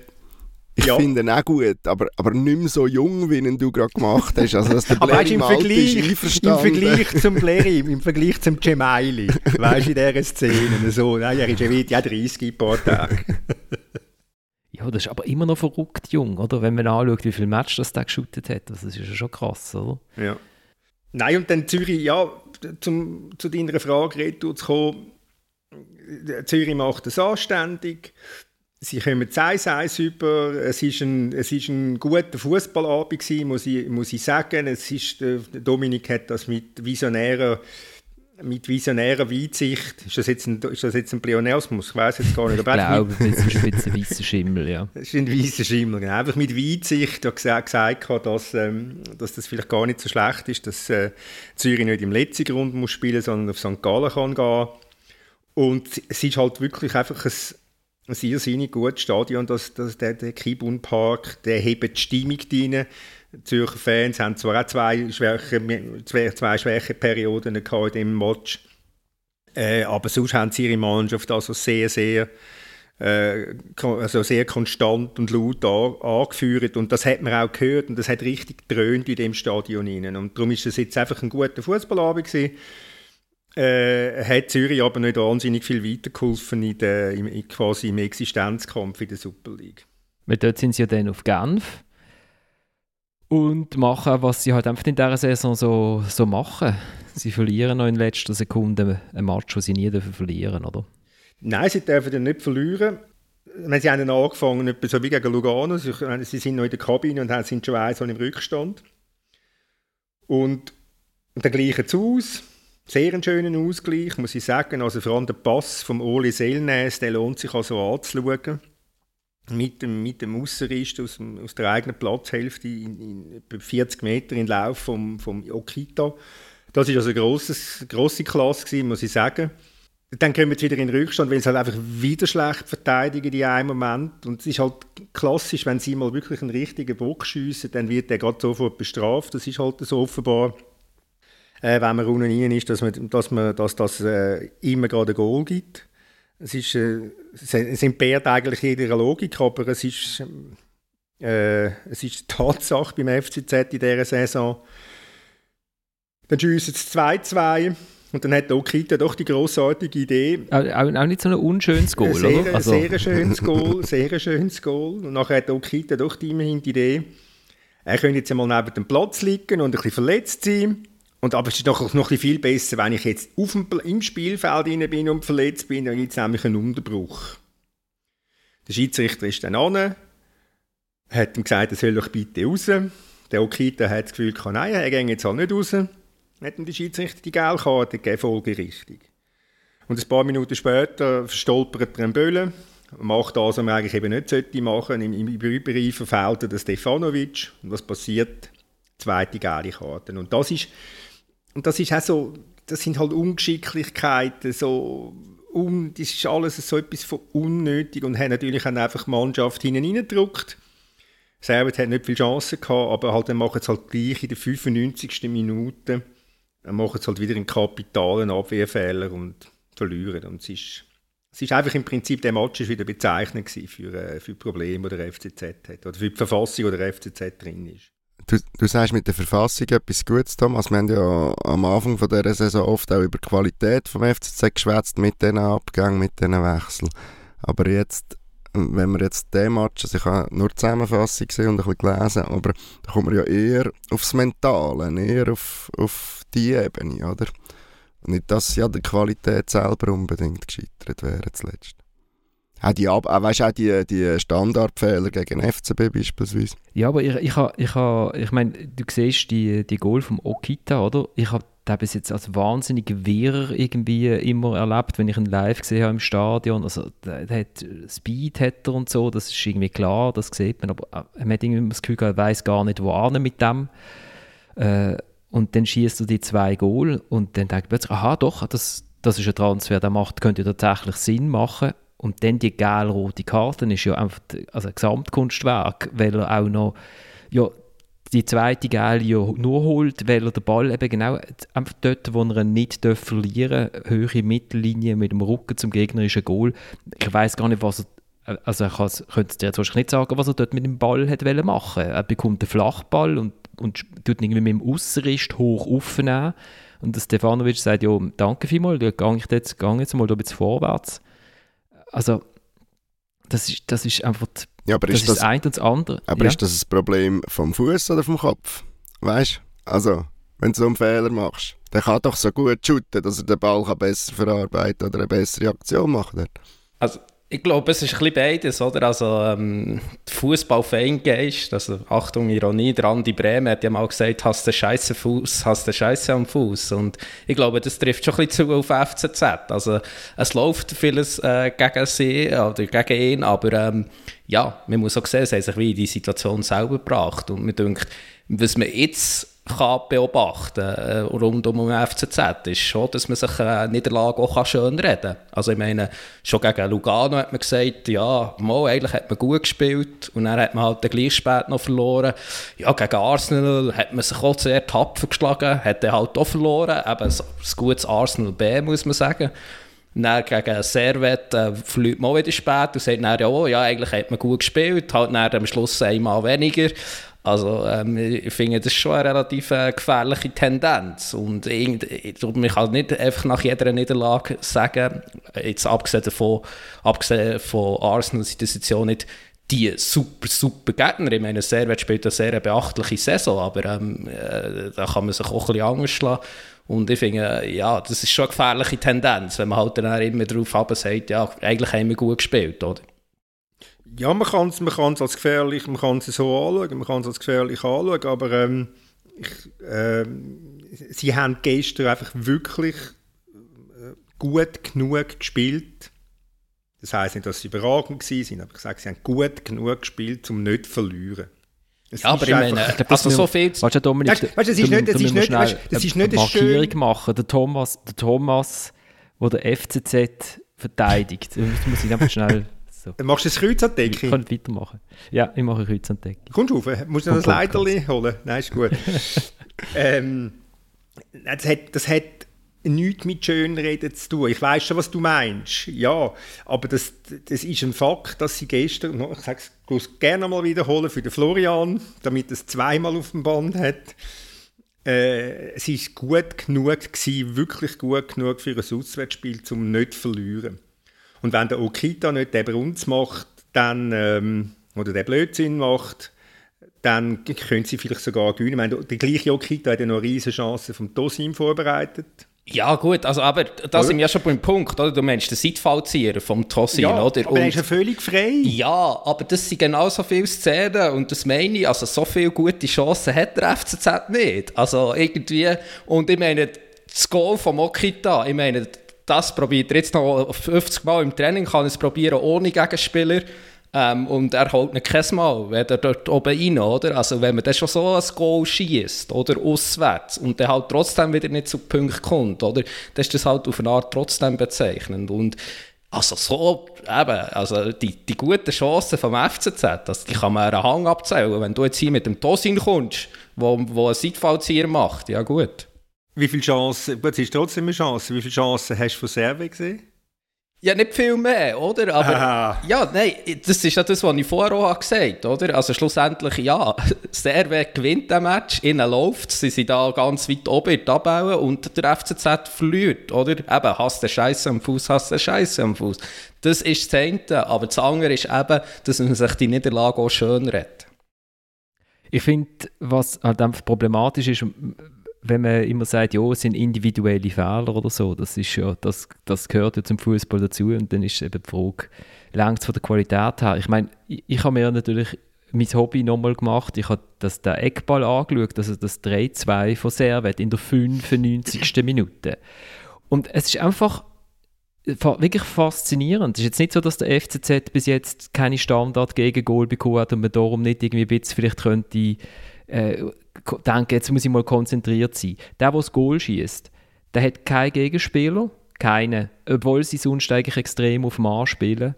ich ja. finde ihn auch gut, aber, aber nicht mehr so jung, wie ihn du gerade gemacht hast. Also, dass der aber weißt, im, Vergleich, im Vergleich zum Blairi, im Vergleich zum Gemaili, weißt du, in dieser Szene, so, nein, er ist ja 30 ein paar Tage. Ja, das ist aber immer noch verrückt jung, oder? Wenn man anschaut, wie viele Matches das der geshootet hat. Das ist ja schon krass, oder? Ja. Nein, und dann Zürich, ja, zum, zu deiner Frage retour zu kommen, Zürich macht es anständig. Sie kommen 1-1 über. Es war ein, es ist ein guter Fußballabend, muss ich, muss ich sagen. Es ist, der Dominik hat das mit visionärer mit visionärer Weitsicht, ist das jetzt ein, ist das jetzt ein Pleonasmus? Ich weiß jetzt gar nicht. Aber ich glaube, das ist ein weißer Schimmel, ja. Das ist ein weißer Schimmel, genau. Einfach mit Weitsicht hat gesagt, gesagt dass, ähm, dass das vielleicht gar nicht so schlecht ist, dass äh, Zürich nicht im letzten Grund muss spielen, sondern auf St. Gallen kann gehen. Und es ist halt wirklich einfach ein, ein sehr, sehr gutes Stadion, das, das, der, der Kibun Park, der hebt die Stimmung rein Zürcher Fans haben zwar auch zwei schwache, zwei, zwei schwache Perioden in dem Match, äh, aber sonst haben sie ihre Mannschaft also sehr, sehr, äh, also sehr konstant und laut an, angeführt und das hat man auch gehört und das hat richtig dröhnt in dem Stadion rein. und darum ist es jetzt einfach ein guter Fußballabend gewesen. Äh, hat Zürich aber nicht wahnsinnig viel weitergeholfen in der, im, quasi im Existenzkampf in der Super League. Weil dort sind sie ja dann auf Genf und machen, was sie halt einfach in dieser Saison so, so machen. Sie verlieren noch in letzter Sekunde ein Match, das sie nie dürfen verlieren, oder? Nein, sie dürfen dann nicht verlieren. sie haben angefangen, etwa so wie gegen Lugano. Sie, sie sind noch in der Kabine und sind schon eins im Rückstand. Und, und dann gleichen sie aus sehr einen schönen Ausgleich, muss ich sagen. Also vor allem der Pass vom Oli Selnäs, der lohnt sich also anzuschauen. Mit dem, mit dem Ausserrist aus, aus der eigenen Platzhälfte in, in 40 Meter in Lauf vom, vom Okita. Das ist also eine grosse, Klasse gewesen, muss ich sagen. Dann kommen wir wieder in den Rückstand, weil sie halt einfach wieder schlecht verteidigen in einem Moment. Und es ist halt klassisch, wenn sie mal wirklich einen richtigen Bock schiessen, dann wird der gerade sofort bestraft. Das ist halt so offenbar äh, wenn man unten rein ist, dass, man, dass, man, dass das äh, immer gerade ein Goal gibt. Es, ist, äh, es entbehrt eigentlich jeder Logik, aber es ist, äh, es ist Tatsache beim FCZ in dieser Saison. Dann schiessen sie 2-2 und dann hat Okita doch die grossartige Idee. Auch, auch, nicht so ein unschönes Goal, sehr, oder? Also. Sehr schönes Goal, sehr schönes Goal. Und nachher hat Okita doch immerhin die Idee, er könnte jetzt einmal neben dem Platz liegen und ein bisschen verletzt sein. Und aber es ist noch, noch viel besser, wenn ich jetzt auf dem, im Spielfeld bin und verletzt bin, dann gibt es nämlich einen Unterbruch. Der Schiedsrichter ist dann an, hat ihm gesagt, er soll doch bitte raus. Der Okita hat das Gefühl, nein, er geht jetzt auch nicht raus. Hat ihm der Schiedsrichter die Gelkarte gegeben, folgerichtig. Und ein paar Minuten später verstolpert er einen Böllen macht das, was man eigentlich eben nicht machen sollte. Im, im Überbereich verfehlt er Stefanovic. Und was passiert? Zweite gelbe Karte. Und das ist und das ist auch so, das sind halt Ungeschicklichkeiten, so um, das ist alles so etwas von unnötig und hat natürlich auch einfach die Mannschaft hinten reingedrückt. Servet hat nicht viel Chancen gehabt, aber halt, dann machen sie halt gleich in der 95. Minute, dann machen sie halt wieder einen kapitalen Abwehrfehler und verlieren. Und es ist, es ist einfach im Prinzip, der Match ist wieder bezeichnend für, äh, für Probleme, die der FCZ hat, oder für die Verfassung, die der FCZ drin ist. Du, du sagst mit der Verfassung etwas Gutes, Thomas. Wir haben ja am Anfang von dieser Saison oft auch über die Qualität vom FCZ geschwätzt mit diesen Abgängen, mit diesen Wechseln. Aber jetzt, wenn wir jetzt den Match, also ich habe nur die Zusammenfassung gesehen und ein bisschen gelesen, aber da kommt man ja eher aufs Mentale, eher auf, auf die Ebene, oder? Nicht, dass ja die Qualität selber unbedingt gescheitert wäre zuletzt. Auch die, auch, weißt, auch die, die Standardfehler gegen FCB beispielsweise. Ja, aber ich, ich, ich, ich meine, du siehst die, die Goal vom Okita, oder? Ich habe den bis jetzt als wahnsinnig Wirr irgendwie immer erlebt, wenn ich ihn live gesehen habe im Stadion. Also, der, hat Speed hat er und so, das ist irgendwie klar, das sieht man, aber äh, man hat irgendwie das Gefühl, er weiß gar nicht, wo mit dem. Äh, und dann schießt du die zwei Goal und dann denkt man plötzlich, aha, doch, das, das ist ein Transfer, der macht, könnte tatsächlich Sinn machen. Und dann die gelb-rote Karte ist ja einfach also ein Gesamtkunstwerk, weil er auch noch ja, die zweite Gel ja nur holt, weil er den Ball eben genau einfach dort, wo er ihn nicht verlieren darf, höhere Mittellinie mit dem Rücken zum gegnerischen Goal. Ich weiß gar nicht, was er, also ich könnte dir jetzt wahrscheinlich nicht sagen, was er dort mit dem Ball hat machen Er bekommt einen Flachball und, und tut irgendwie mit dem Ausserrist hoch aufnehmen. Und Stefanovic sagt, ja, danke vielmals, da gehe ich jetzt, gehe jetzt mal ein bisschen vorwärts. Also, das ist, das ist einfach die, ja, aber das, ist das, das eine und das andere. Aber ja. ist das ein Problem vom Fuß oder vom Kopf? Weißt du? Also, wenn du so einen Fehler machst, der kann doch so gut shooten, dass er den Ball besser verarbeiten oder eine bessere Aktion machen kann. Also, ich glaube, es ist ein bisschen beides, oder? Also, ähm, Fußball-Fangeist, also Achtung, Ironie, der Andi Bremen hat ja mal gesagt, hast du Scheiße Fuß, hast du Scheiße am Fuß. Und ich glaube, das trifft schon ein bisschen zu auf FCZ. Also, es läuft vieles äh, gegen sie oder gegen ihn, aber ähm, ja, man muss auch sehen, sie haben sich wie in die Situation selber gebracht. Und mir denkt, was man jetzt kann beobachten äh, rund um den FCZ, ist schon, dass man sich äh, Niederlage auch schön reden kann. Also ich meine, schon gegen Lugano hat man gesagt, ja, mal, eigentlich hat man gut gespielt und dann hat man halt gleich spät noch verloren. Ja, gegen Arsenal hat man sich auch sehr tapfer geschlagen, hat dann halt auch verloren, eben ein gutes Arsenal B, muss man sagen. Dann gegen Servet äh, fliegt man wieder spät und sagt dann, ja, oh, ja, eigentlich hat man gut gespielt, halt dann am Schluss einmal weniger. Also ähm, ich finde, das ist schon eine relativ äh, gefährliche Tendenz und man kann nicht einfach nach jeder Niederlage sagen, jetzt abgesehen davon, abgesehen von Arsenal sind das jetzt ja nicht die super, super Gegner. Ich meine, Servet spielt eine sehr beachtliche Saison, aber ähm, äh, da kann man sich auch ein bisschen anders schlagen. Und ich finde, ja, das ist schon eine gefährliche Tendenz, wenn man halt dann immer darauf haben sagt, ja, eigentlich haben wir gut gespielt, oder? Ja, man kann es man als gefährlich, man kann es so anschauen, man kann es als gefährlich anschauen, aber ähm, ich, äh, sie haben gestern einfach wirklich äh, gut genug gespielt. Das heisst nicht, dass sie überragend waren, aber ich sage, sie haben gut genug gespielt, um nicht zu verlieren. Es ja, aber ich meine, ich glaub, also so viel... Weißt du, Dominik, weißt, weißt, das ist nicht, das ist nicht, weißt, das ist nicht eine Markierung schön... machen. Der Thomas, der Thomas, der der FCZ verteidigt. Das muss ich einfach schnell... So. Machst du ein Kreuz an die Decke? Ich kann weitermachen. Ja, ich mache ein Kreuz an die Decke. Kommst du rauf? Musst du noch das Leiterli holen? Nein, ist gut. ähm, das, hat, das hat nichts mit Schönreden zu tun. Ich weiß schon, was du meinst. Ja, aber das, das ist ein Fakt, dass sie gestern, ich sage es gerne mal wiederholen für den Florian, damit es zweimal auf dem Band hat. Äh, es war gut genug gewesen, wirklich gut genug für ein Auswärtsspiel, um nicht zu verlieren. Und wenn der Okita nicht den Brunz macht, dann, ähm, oder den Blödsinn macht, dann können sie vielleicht sogar gewinnen. Ich meine, der gleiche Okita hat ja noch eine riesige Chance vom Tosim vorbereitet. Ja, gut, also, aber da sind wir ja schon beim Punkt, oder? Du meinst den Seitfallzieher vom Tosin, ja, oder? aber er ist ja völlig frei. Ja, aber das sind genauso viele Szenen und das meine ich, also so viele gute Chancen hat der FCZ nicht. Also irgendwie, und ich meine, das Goal von Okita, ich meine, das probiert er jetzt noch 50 Mal im Training, kann es probieren ohne Gegenspieler. Ähm, und er holt nicht kein Mal, wenn er dort oben rein, oder? Also wenn man dann schon so ein Goal schießt oder auswärts und dann halt trotzdem wieder nicht zu Punkt kommt, oder? Dann ist das halt auf eine Art trotzdem bezeichnend. Und also so, eben, also die, die guten Chancen vom FCZ, also die kann man einen Hang abzählen. Wenn du jetzt hier mit dem Tosin kommst, wo, wo ein Seitfallzieher macht, ja gut. Wie viele Chancen, gut, es ist trotzdem eine Chance, wie viele Chancen hast du von Serve gesehen? Ja, nicht viel mehr, oder? Aber Aha. ja, nein, das ist ja das, was ich vorher auch gesagt habe, oder? Also schlussendlich, ja, Serve gewinnt das Match, innen läuft sie sind da ganz weit oben in der Tabelle und der FCZ verliert, oder? Eben, hast du Scheiße am Fuß, hast du Scheiße am Fuß. Das ist das eine, aber das andere ist eben, dass man sich die Niederlage auch schön redet. Ich finde, was halt einfach problematisch ist, wenn man immer sagt, ja, es sind individuelle Fehler oder so, das ist ja, das, das gehört ja zum Fußball dazu und dann ist eben die Frage, längst von der Qualität her. Ich meine, ich, ich habe mir natürlich mein Hobby nochmal gemacht. Ich habe das, den Eckball angeschaut, also das 3-2 von Servet in der 95. Minute. Und es ist einfach wirklich faszinierend. Es ist jetzt nicht so, dass der FCZ bis jetzt keine Standard-Gegengol bekommen hat und man darum nicht irgendwie ein bisschen vielleicht könnte äh, denken, jetzt muss ich mal konzentriert sein. Der, der das Goal schießt, der hat keinen Gegenspieler, keinen, obwohl sie sonst eigentlich extrem auf Mann spielen.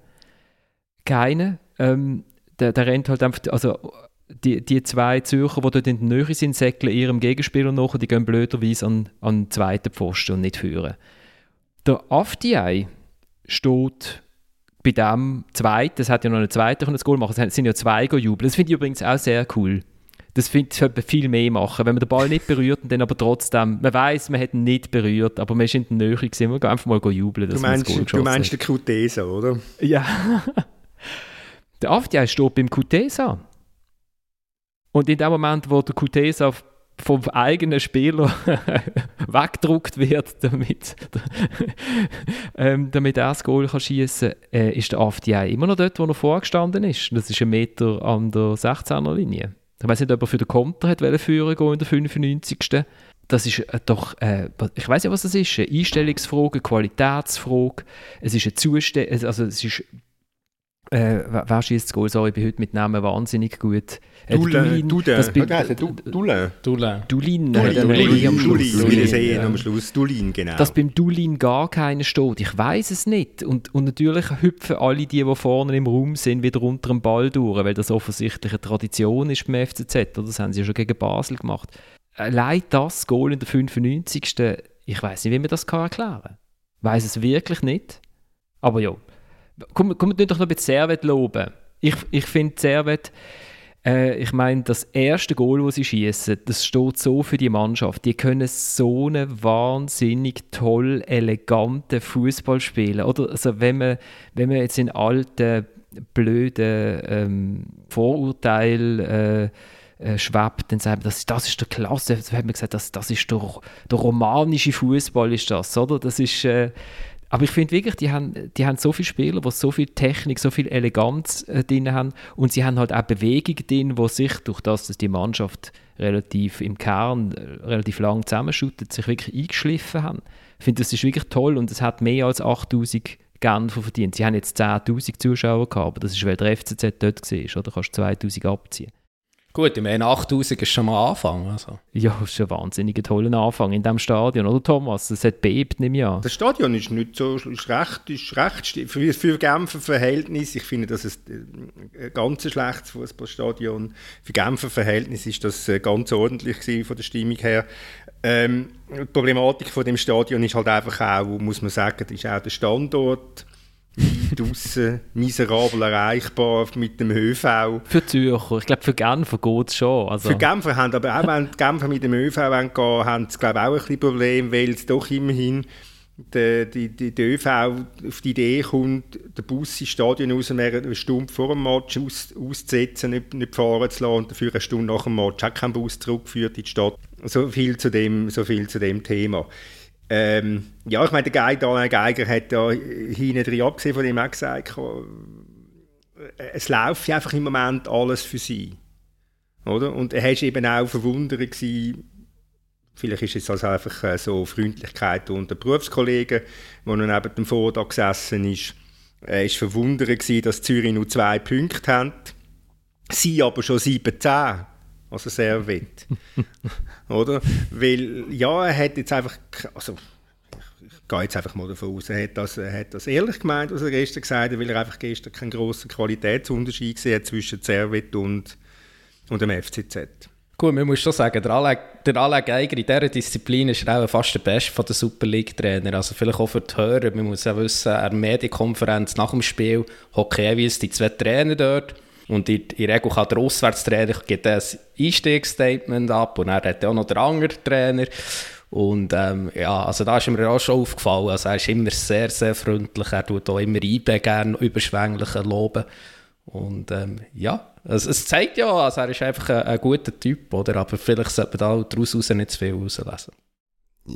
Keinen. Ähm, der, der rennt halt einfach, also die, die zwei Zürcher, die dort in der Nähe sind, säckeln ihrem Gegenspieler nach und die gehen blöderweise an, an den zweiten Pfosten und nicht führen. Der Afdiay steht bei dem zweiten, es hat ja noch einen zweiten das Goal machen, es sind ja zwei jubeln. Das finde ich übrigens auch sehr cool. Das sollte man viel mehr machen. Wenn man den Ball nicht berührt und dann aber trotzdem, man weiß, man hat ihn nicht berührt, aber man ist in der Nähe gewesen, man kann einfach mal jubeln, dass du meinst, man das Goal Du meinst den Kutesa, oder? Ja. der Aftia steht beim Kutesa. Und in dem Moment, wo der Kutesa vom eigenen Spieler weggedruckt wird, damit, ähm, damit er das Goal schießen kann, äh, ist der Afdia immer noch dort, wo er vorgestanden ist. Das ist ein Meter an der 16er Linie. Ich weiß nicht, ob er für den Konter hat führen gehen in der 95. Das ist äh, doch, äh, ich weiß nicht, was das ist, eine Einstellungsfrage, eine Qualitätsfrage. Es ist eine Zustellung, also es ist äh, wer schießt das Goal? Sorry, ich bin heute mit Namen wahnsinnig gut. Dulin. Dulin. Dulin. Dulin, am Schluss. Wir sehen am Schluss Dulin, genau. Dass beim Dulin gar keiner steht, ich weiß es nicht. Und, und natürlich hüpfen alle die, die vorne im Raum sind, wieder unter dem Ball durch, weil das offensichtlich eine Tradition ist beim FCZ. Oder? Das haben sie ja schon gegen Basel gemacht. Allein das Goal in der 95. Ich weiß nicht, wie man das kann erklären kann. Ich weiß es wirklich nicht. Aber ja, komm, komm doch noch ein bisschen Servet loben. Ich, ich finde Servet, Äh, ich meine, das erste Goal, das sie schießen, das steht so für die Mannschaft. Die können so einen wahnsinnig toll, eleganten Fußball spielen. Oder also wenn man, wenn man jetzt in alten, blöden ähm, Vorurteilen äh, äh, schwebt, dann sagt man, das, das ist der Klasse. Da hat man gesagt, das, das ist der, der romanische Fußball, ist das, oder? Das ist, äh, aber ich finde wirklich, die haben, die haben so viele Spieler, die so viel Technik, so viel Eleganz äh, drin haben und sie haben halt auch Bewegung drin, wo sich durch das, dass die Mannschaft relativ im Kern äh, relativ lang zusammenschüttet, sich wirklich eingeschliffen haben. Ich finde, das ist wirklich toll und es hat mehr als 8000 Genfer verdient. Sie haben jetzt 10'000 Zuschauer gehabt, aber das ist, weil der FCZ dort war, oder? Kannst du 2000 abziehen. Gut, ich meine, 8000 ist schon mal Anfang. Also. Ja, das ist ein wahnsinnig toller Anfang in diesem Stadion, oder Thomas? Es hat bebt, nehme ich an. Das Stadion ist nicht so ist recht, ist recht für, für Genfer Verhältnis. Ich finde, dass es äh, ein ganz schlechtes Fußballstadion. Für Genfer Verhältnis ist das äh, ganz ordentlich gewesen, von der Stimmung her. Ähm, die Problematik von dem Stadion ist halt einfach auch, muss man sagen, ist auch der Standort draussen miserabel erreichbar mit dem ÖV. Für Zürcher, ich glaube für Genfer geht es schon. Also. Für Genfer haben aber auch, wenn die Genfer mit dem ÖV gehen wollen, haben sie glaube auch ein bisschen Problem, weil es doch immerhin der, die, die, der ÖV auf die Idee kommt, den Bus ins Stadion raus eine Stunde vor dem Match aus, auszusetzen, nicht, nicht fahren zu lassen und dafür eine Stunde nach dem Match auch kein Bus zurückführt in die Stadt. So viel zu dem, so viel zu dem Thema. Ähm, ja, ich meine, der Geiger, Geiger hat da hinten drin abgesehen von dem auch gesagt, es läuft einfach im Moment alles für sie. Oder? Und er war eben auch verwundert vielleicht ist es also einfach äh, so Freundlichkeit unter Berufskollegen, wo er neben dem Vortag gesessen ist. Er war verwundert gewesen, dass Zürich nur zwei Punkte hat, sie aber schon 17 also sehr wett. Oder? Weil, ja, er hat jetzt einfach, also ich gehe jetzt einfach mal davon aus, er hat das, er hat das ehrlich gemeint, was er gestern gesagt hat, weil er einfach gestern keinen grossen Qualitätsunterschied gesehen hat zwischen Servet und, und dem FCZ. Gut, man muss schon sagen, der Alain, der Alain Geiger in dieser Disziplin ist auch fast der Beste von der Super League-Trainer. Also vielleicht auch für die Hörer, man muss ja wissen, eine Medienkonferenz nach dem Spiel hocken wie die zwei Trainer dort und in, in der Regel kann der Auswärtstrainer gibt ein Einstiegsstatement ab und er hat auch noch der andere Trainer. Und ähm, ja, also da ist mir auch schon aufgefallen, also er ist immer sehr, sehr freundlich, er tut auch immer IB gerne überschwänglich loben. Und ähm, ja, also es zeigt ja, also er ist einfach ein, ein, guter Typ, oder? Aber vielleicht sollte man da daraus nicht zu viel rauslesen.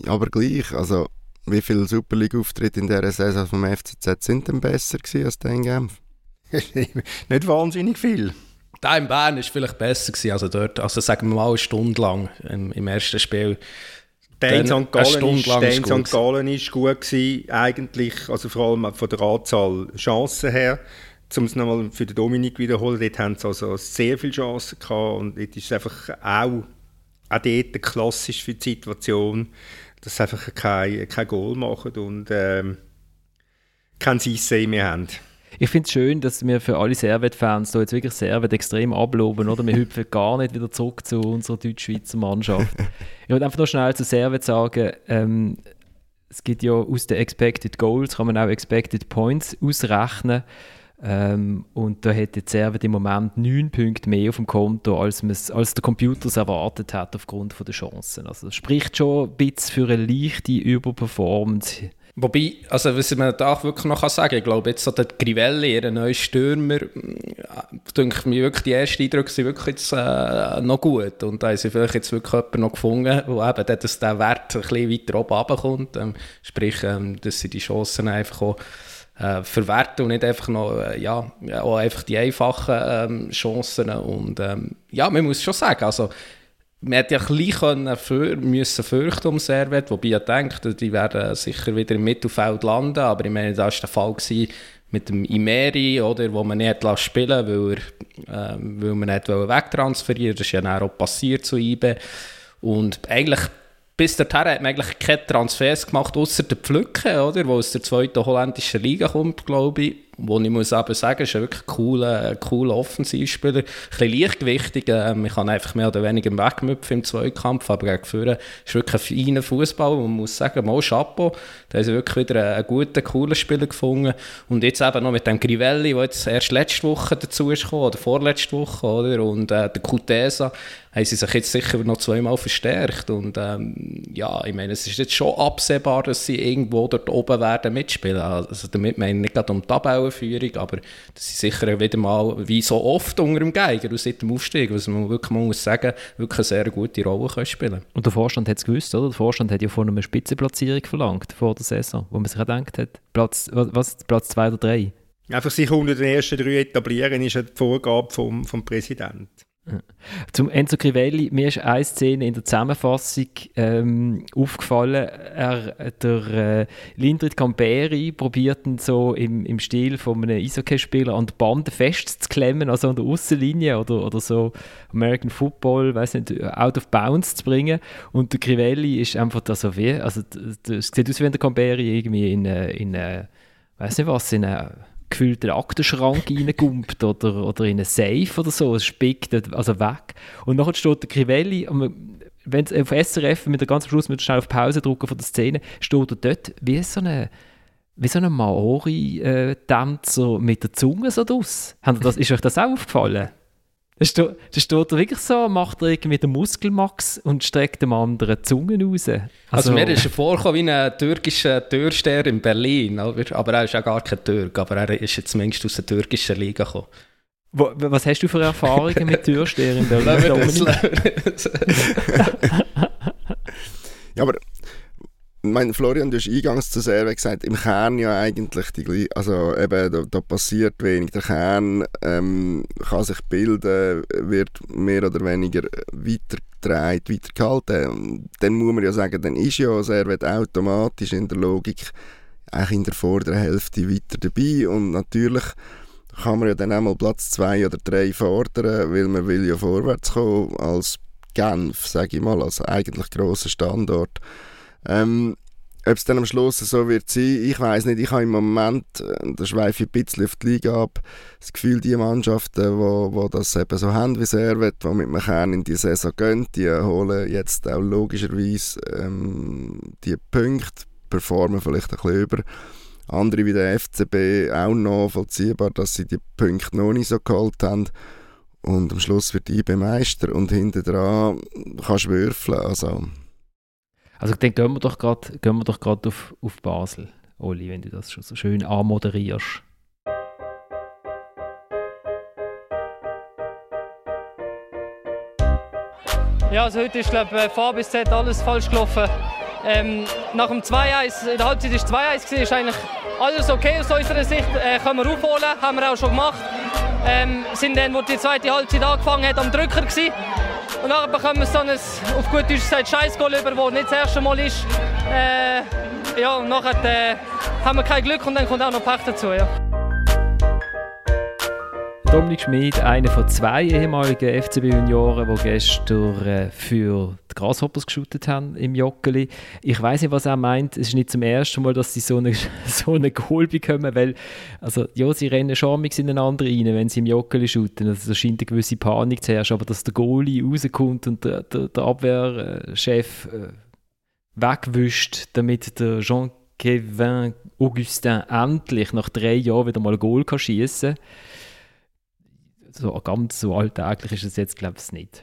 Aber gleich, also wie viele Super League-Auftritte in dieser Saison vom FCZ sind denn besser als der in Genf? nicht wahnsinnig viel. Da in Bern war vielleicht besser gewesen, also dort, also sagen wir mal eine Stunde lang im, im ersten Spiel. Der in St. Gallen ist, der in St. Gallen ist gut gewesen, eigentlich, also vor allem von der Anzahl Chancen her. Um es nochmal für den Dominik wiederholen, dort haben sie also sehr viele Chancen gehabt und dort ist es einfach auch, auch dort klassisch für die Situation, dass sie einfach kein, kein Goal machen und ähm, kein Sissé mehr haben. Ich finde es schön, dass wir für alle Servet-Fans jetzt wirklich Servet extrem abloben, oder? Wir hüpfen gar nicht wieder zurück zu unserer deutsch-schweizer Mannschaft. ich würde einfach noch schnell zu Servet sagen, ähm, es gibt ja aus den Expected Goals, kann man auch Expected Points ausrechnen. Ähm, und da hätte Servet im Moment neun Punkte mehr auf dem Konto, als, als der Computer es erwartet hat aufgrund der Chancen. Also das spricht schon ein bisschen für eine leichte Überperformance Wobei, also was man da wirklich noch sagen kann, ich glaube jetzt so der Grivelli, ihr neuer Stürmer, denke mir wirklich, die ersten Eindrücke sind wirklich jetzt äh, noch gut. Und da haben sie vielleicht jetzt wirklich jemanden noch gefunden, wo eben dass der Wert ein bisschen weiter oben runterkommt, ähm, sprich, ähm, dass sie die Chancen einfach auch äh, verwerten und nicht einfach noch, äh, ja, auch einfach die einfachen ähm, Chancen. Und ähm, ja, man muss schon sagen, also man hätte ja ein bisschen für, müssen fürchten um Servet, wobei ich denke, die werden sicher wieder im Mittelfeld landen, aber ich meine, das war der Fall mit dem Imeri, oder, wo man nicht spielen weil, äh, weil man nicht wegtransferieren Das ist ja dann auch passiert zu IBE. Und eigentlich bis dahin hat man eigentlich keine Transfers gemacht, außer der Pflücke, oder, wo aus der zweiten holländischen Liga kommt, glaube ich. Wo ich muss aber sagen, ist ein wirklich cooler, cooler Offensivspieler. Ein bisschen leichtgewichtig, äh, man kann einfach mehr oder weniger wegmüpfen im Zweikampf, aber gegen Führer ist wirklich ein feiner Fußball, man muss sagen, mal Chapeau, da haben sie wirklich wieder einen guten, coolen Spieler gefunden. Und jetzt eben noch mit dem Grivelli, der jetzt erst letzte Woche dazu ist gekommen, oder vorletzte Woche, oder? und äh, der Kutesa, haben sie sich jetzt sicher noch zweimal verstärkt. Und ähm, ja, ich meine, es ist jetzt schon absehbar, dass sie irgendwo dort oben werden mitspielen. Also damit meine ich nicht gerade um die Tabellenführung, aber dass sie sicher wieder mal, wie so oft unter dem Geiger und seit dem Aufstieg, was man wirklich mal muss sagen, wirklich eine sehr gute Rolle können spielen Und der Vorstand hat es gewusst, oder? Der Vorstand hat ja von einer Spitzenplatzierung verlangt vor der Saison, wo man sich gedacht hat, Platz, was, Platz zwei oder drei? Einfach sich unter den ersten drei etablieren, ist eine Vorgabe vom, vom Präsidenten. Zum Enzo Crivelli, mir ist eine Szene in der Zusammenfassung ähm, aufgefallen. Er, der äh, Lindrit Camperi probiert so im, im Stil von einem Eishockeyspieler an der Bande festzuklemmen, also an der Außenlinie oder, oder so American Football, weiß nicht, out of bounds zu bringen. Und der Crivelli ist einfach da so wie, also es sieht aus wie wenn der Camperi irgendwie in, in, in weiß nicht was, in eine gefühlten Aktenschrank reingumpt oder, oder in einen Safe oder so, es spickt also weg. Und nachher steht der Crivelli, wenn es auf SRF mit der ganzen Schluss mit schnell auf Pause drücken von der Szene, steht er dort wie so eine wie so ein Maori-Tänzer mit der Zunge so draus. Ist euch das auch aufgefallen? Da steht, da steht er wirklich so, macht er irgendwie den Muskelmax und streckt dem anderen die Zunge raus. Also, also mir ist er vorgekommen wie ein türkischer Türsteher in Berlin, aber, er ist auch gar kein Türk, aber er ist jetzt zumindest aus der türkischen Liga gekommen. Wo, was hast du für Erfahrungen mit Türsteher in Berlin? ja, aber mein Florian, du hast eingangs zu sehr gesagt, im Kern ja eigentlich die also eben, da, da passiert wenig. Der Kern ähm, kann sich bilden, wird mehr oder weniger weitergetragen, weitergehalten. Dann muss man ja sagen, dann ist ja Servet automatisch in der Logik eigentlich in der vorderen Hälfte weiter dabei und natürlich kann man ja dann einmal Platz zwei oder drei fordern, weil man will ja vorwärts kommen als Genf, sage ich mal, als eigentlich grosser Standort. Ähm, ob es dann am Schluss so wird sein, ich weiß nicht. Ich habe im Moment, äh, da schweife ich ein bisschen auf die Liga ab, das Gefühl, die Mannschaften, wo, wo das eben so haben wie Servet, die mit einem Kern in die Saison gehen, die holen jetzt auch logischerweise ähm, die Punkte, performen vielleicht ein bisschen über. Andere wie der FCB auch nachvollziehbar, dass sie die Punkte noch nicht so geholt haben. Und am Schluss wird IB Meister und hinten dran kannst du würfeln. Also, also dann gehen wir doch gerade auf, auf Basel, Oli, wenn du das schon so schön anmoderierst. Ja, also heute ist glaube ich von bis Z alles falsch gelaufen. Ähm, nach dem 2-1, in der Halbzeit ist 2-1 ist eigentlich alles okay aus unserer Sicht. Äh, können wir aufholen, haben wir auch schon gemacht. Ähm, sind dann, wo die zweite Halbzeit angefangen hat, am Drücker gewesen. Und dann bekommen wir so ein, auf gut Deutsch gesagt, Scheißgoal über, das nicht das erste Mal ist. Äh, ja, und nachher äh, haben wir kein Glück und dann kommt auch noch Pech dazu. Ja. Dominik Schmid, einer von zwei ehemaligen FCB-Junioren, die gestern äh, für die Grasshoppers geschootet haben im Joggeli. Ich weiß nicht, was er meint. Es ist nicht zum ersten Mal, dass sie so eine, so eine Goal bekommen, weil also, ja, sie rennen schon ineinander rein, wenn sie im Joggeli shooten. Also, da scheint eine gewisse Panik zu herrschen, aber dass der Goalie rauskommt und der, der, der Abwehrchef äh, wegwischt, damit der Jean-Kevin Augustin endlich nach drei Jahren wieder mal ein Goal schießen kann so ganz so alltäglich ist es jetzt, glaube ich, nicht.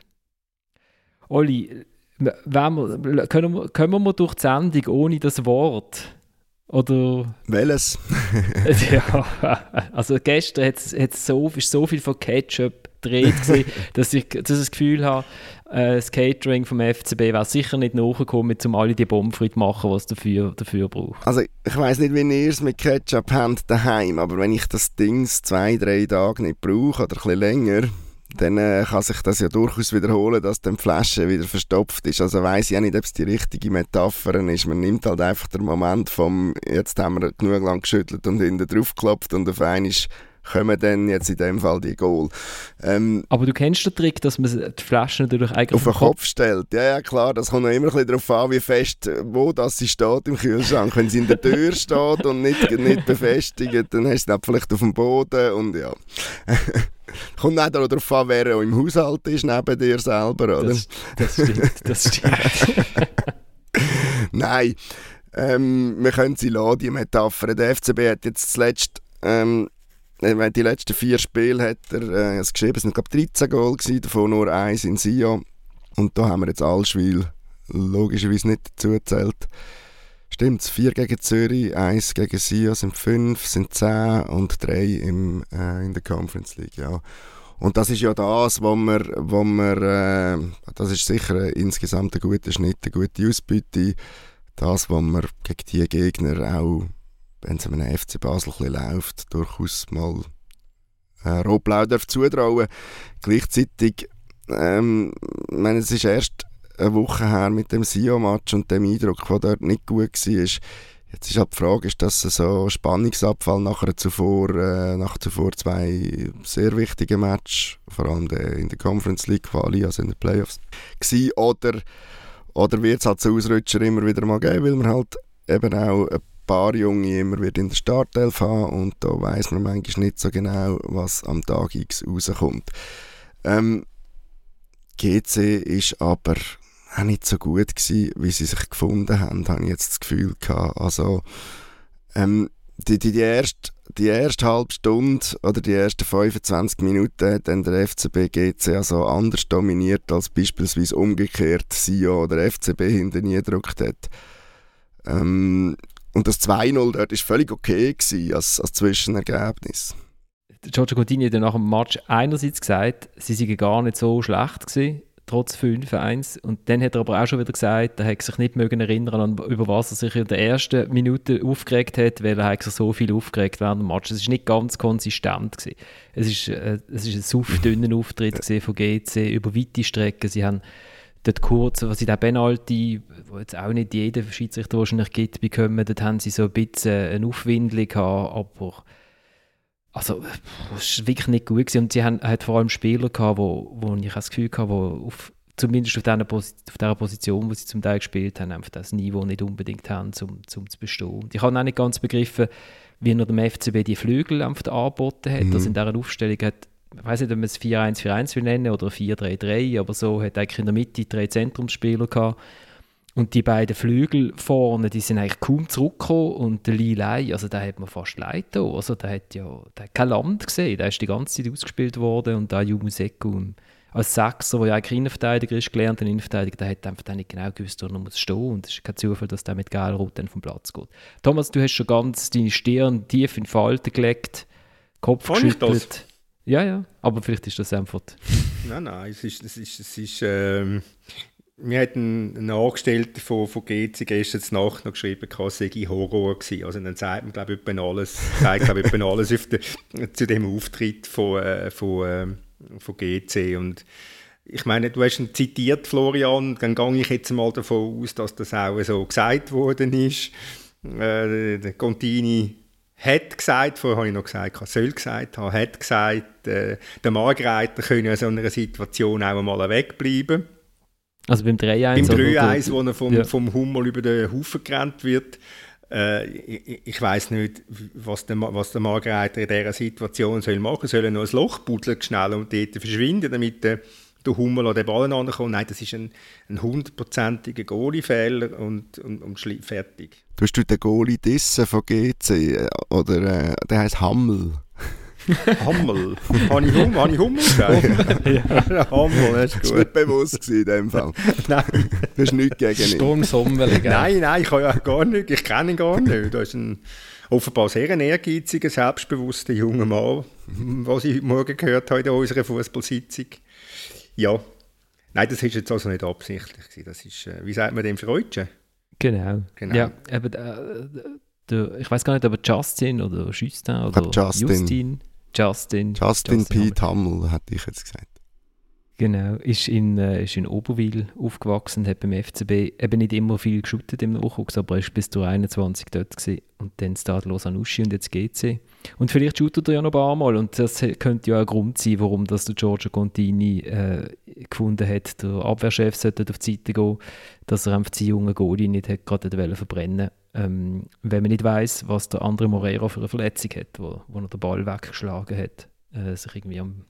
Olli, wir, können, wir, können wir durch die Sendung ohne das Wort? Oder? Welches? ja, also gestern hat's, hat's so, ist so viel von Ketchup gedreht, dass ich, dass ich das Gefühl habe, äh, das Catering vom FCB wäre sicher nicht nachgekommen, um alle die Bombenfried zu machen, was dafür, dafür braucht. Also ich weiß nicht, wie ihr es mit Ketchup habt daheim, aber wenn ich das Ding zwei, drei Tage nicht brauche oder bisschen länger, dann äh, kann sich das ja durchaus wiederholen, dass die Flasche wieder verstopft ist. Also weiß ich auch nicht, ob es die richtige Metapher ist. Man nimmt halt einfach den Moment vom, jetzt haben wir genug lang geschüttelt und hinten drauf geklopft und auf einmal kommen dann jetzt in dem Fall die Goal. Ähm, Aber du kennst den Trick, dass man die Flasche natürlich eigentlich auf den Kopf, Kopf stellt. Ja, ja, klar, das kommt noch immer ein bisschen darauf an, wie fest, wo das sie steht im Kühlschrank. Wenn sie in der Tür steht und nicht, nicht befestigt, dann hast du sie vielleicht auf dem Boden und ja. Kommt nicht darauf an, wer im Haushalt ist, neben dir selber, oder? Das, das stimmt, das stimmt. Nein, ähm, wir können sie lassen, die Metapher. Der FCB hat jetzt zuletzt, ähm, äh, die letzten vier Spiele hat er äh, es geschrieben, es sind glaube 13 Goal gewesen, davon nur eins in Sion. Und da haben wir jetzt Allschwil logischerweise nicht dazu gezählt. Stimmt, vier gegen Zürich, eins gegen Sion sind fünf, sind zehn und drei im, äh, in der Conference League, ja. Und das ist ja das, wo wir, wo wir äh, das ist sicher insgesamt ein guter Schnitt, eine gute Ausbeute. Das, was man gegen die Gegner auch, wenn es einem FC Basel ein läuft, durchaus mal äh, Rot-Blau darf zutrauen. Gleichzeitig, ähm, ich meine, es ist erst eine Woche her mit dem Sio-Match und dem Eindruck, der dort nicht gut war. Jetzt ist halt die Frage, ist das so ein Spannungsabfall nachher zuvor, äh, nach zuvor zwei sehr wichtigen Matches, vor allem in der Conference League Quali, also in den Playoffs, gewesen, oder, oder wird es halt so Ausrutscher immer wieder mal geben, weil man halt eben auch ein paar Junge immer wieder in der Startelf haben und da weiß man manchmal nicht so genau, was am Tag X rauskommt. Ähm, GC ist aber auch nicht so gut gewesen, wie sie sich gefunden haben, habe ich jetzt das Gefühl gehabt. Also, ähm, die, die, die, erste, die erste halbe Stunde oder die ersten 25 Minuten hat dann der FCB GC also anders dominiert, als beispielsweise umgekehrt Sio oder FCB hinter nie gedruckt hat. Ähm, und das 2-0 dort war völlig okay gewesen als, als Zwischenergebnis. Giorgio Contini hat ja nach dem Match einerseits gesagt, sie seien gar nicht so schlecht gewesen trotz 5-1. Und dann hat er aber auch schon wieder gesagt, er hat sich nicht mögen erinnern an über was er sich in der ersten Minute aufgeregt hat, weil er sich so viel aufgeregt während dem Match. Es ist nicht ganz konsistent gewesen. Es ist, äh, es ist ein saufdünner Auftritt von GC über weite Strecken. Sie haben dort kurz, was in der Penalty, wo jetzt auch nicht jeder Schiedsrichter wahrscheinlich gibt, bekommen, dort haben sie so ein bisschen eine Aufwindung gehabt, aber also, es war wirklich nicht gut. Gewesen. Und sie haben halt vor allem Spieler gehabt, wo, wo ich das Gefühl hatte, wo auf, zumindest auf dieser, auf dieser Position, wo sie zum Teil gespielt haben, einfach das Niveau nicht unbedingt haben, um, um zu bestehen. Und ich habe auch nicht ganz begriffen, wie er dem FCB die Flügel einfach angeboten hat. Mhm. Also in dieser Aufstellung hat, ich weiß nicht, ob man es 4-1-4-1 will nennen oder 4-3-3, aber so hat eigentlich in der Mitte drei Zentrumsspieler gehabt. Und die beiden Flügel vorne, die sind eigentlich kaum zurückgekommen. Und der Lee Lai, also der hat man fast leid Also der hat ja der hat kein Land gesehen, der ist die ganze Zeit ausgespielt worden und da Jumu Seku. Als Sechser, der ja eigentlich Innenverteidiger ist, gelernter Innenverteidiger, der hat einfach nicht genau gewusst, wo er muss stehen. Und es ist kein Zufall, dass der mit Gelrot dann vom Platz geht. Thomas, du hast schon ganz deine Stirn tief in Falten gelegt, Kopf Fand geschüttelt. Ja, ja, aber vielleicht ist das einfach... nein, nein, es ist, es ist, es ist ähm mir hat ein, ein Angestellter von, von GC gestern Nacht noch geschrieben, es sei Horror gewesen. Also dann sagt man, glaube ich, alles, zeigt, glaube alles de, zu dem Auftritt von, äh, von, äh, von GC. Und ich meine, du hast ihn zitiert, Florian, dann gehe ich jetzt mal davon aus, dass das auch so gesagt worden ist. Äh, Contini hat gesagt, vorher habe ich noch gesagt, soll gesagt haben, hat gesagt, äh, der Margreiter könne in so einer Situation auch einmal wegbleiben. Also beim 3-1? Beim 3-1, wo er vom, ja. vom Hummel über den Haufen gerannt wird. Äh, ich ich weiß nicht, was der, was der Margreiter in dieser Situation soll machen soll. Soll er noch ein Loch buddeln schnell und dort verschwinden, damit der, der Hummel an den Ballen ankommt? Nein, das ist ein hundertprozentiger Goalie-Fehler und, und, und fertig. Du hast den Goalie dissen von GC, äh, oder äh, der heißt Hammel. Hammel. Habe ich, hum hab ich Hummel gesagt? ja. Hammel, das ist gut. Das war nicht bewusst in dem Fall. nein. Du hast nichts gegen ihn. Sturmsommelig. Nein, nein, ich habe ja gar nicht. Ich kenne ihn gar nicht. Das ist ein offenbar sehr ein ehrgeiziger, selbstbewusster junger Mann, was ich heute Morgen gehört habe in unserer Fußballsitzung. Ja. Nein, das ist jetzt also nicht absichtlich. Das ist, äh, wie sagt man dem Freudchen? Genau. genau. Ja, eben, äh, der, ich weiß gar nicht, aber Justin oder Justin oder Justin. Justin. Justin. Justin, Justin Pete Hammel, hätte ich jetzt gesagt. Genau, ist in, äh, ist in Oberwil aufgewachsen, hat beim FCB eben nicht immer viel geschuttet im Nachwuchs, aber er ist bis zu 21 dort gewesen. und dann Stade Anuschi und jetzt GC. Und vielleicht shootet er ja noch ein paar Mal und das könnte ja ein Grund sein, warum das der Giorgio Contini äh, gefunden hat, der Abwehrchef sollte auf die Seite gehen, dass er einfach die jungen Goalie nicht hat gerade verbrennen ähm, wenn man nicht weiß, was der andere Morero für eine Verletzung hat, wo, wo er den Ball weggeschlagen hat, äh, sich irgendwie am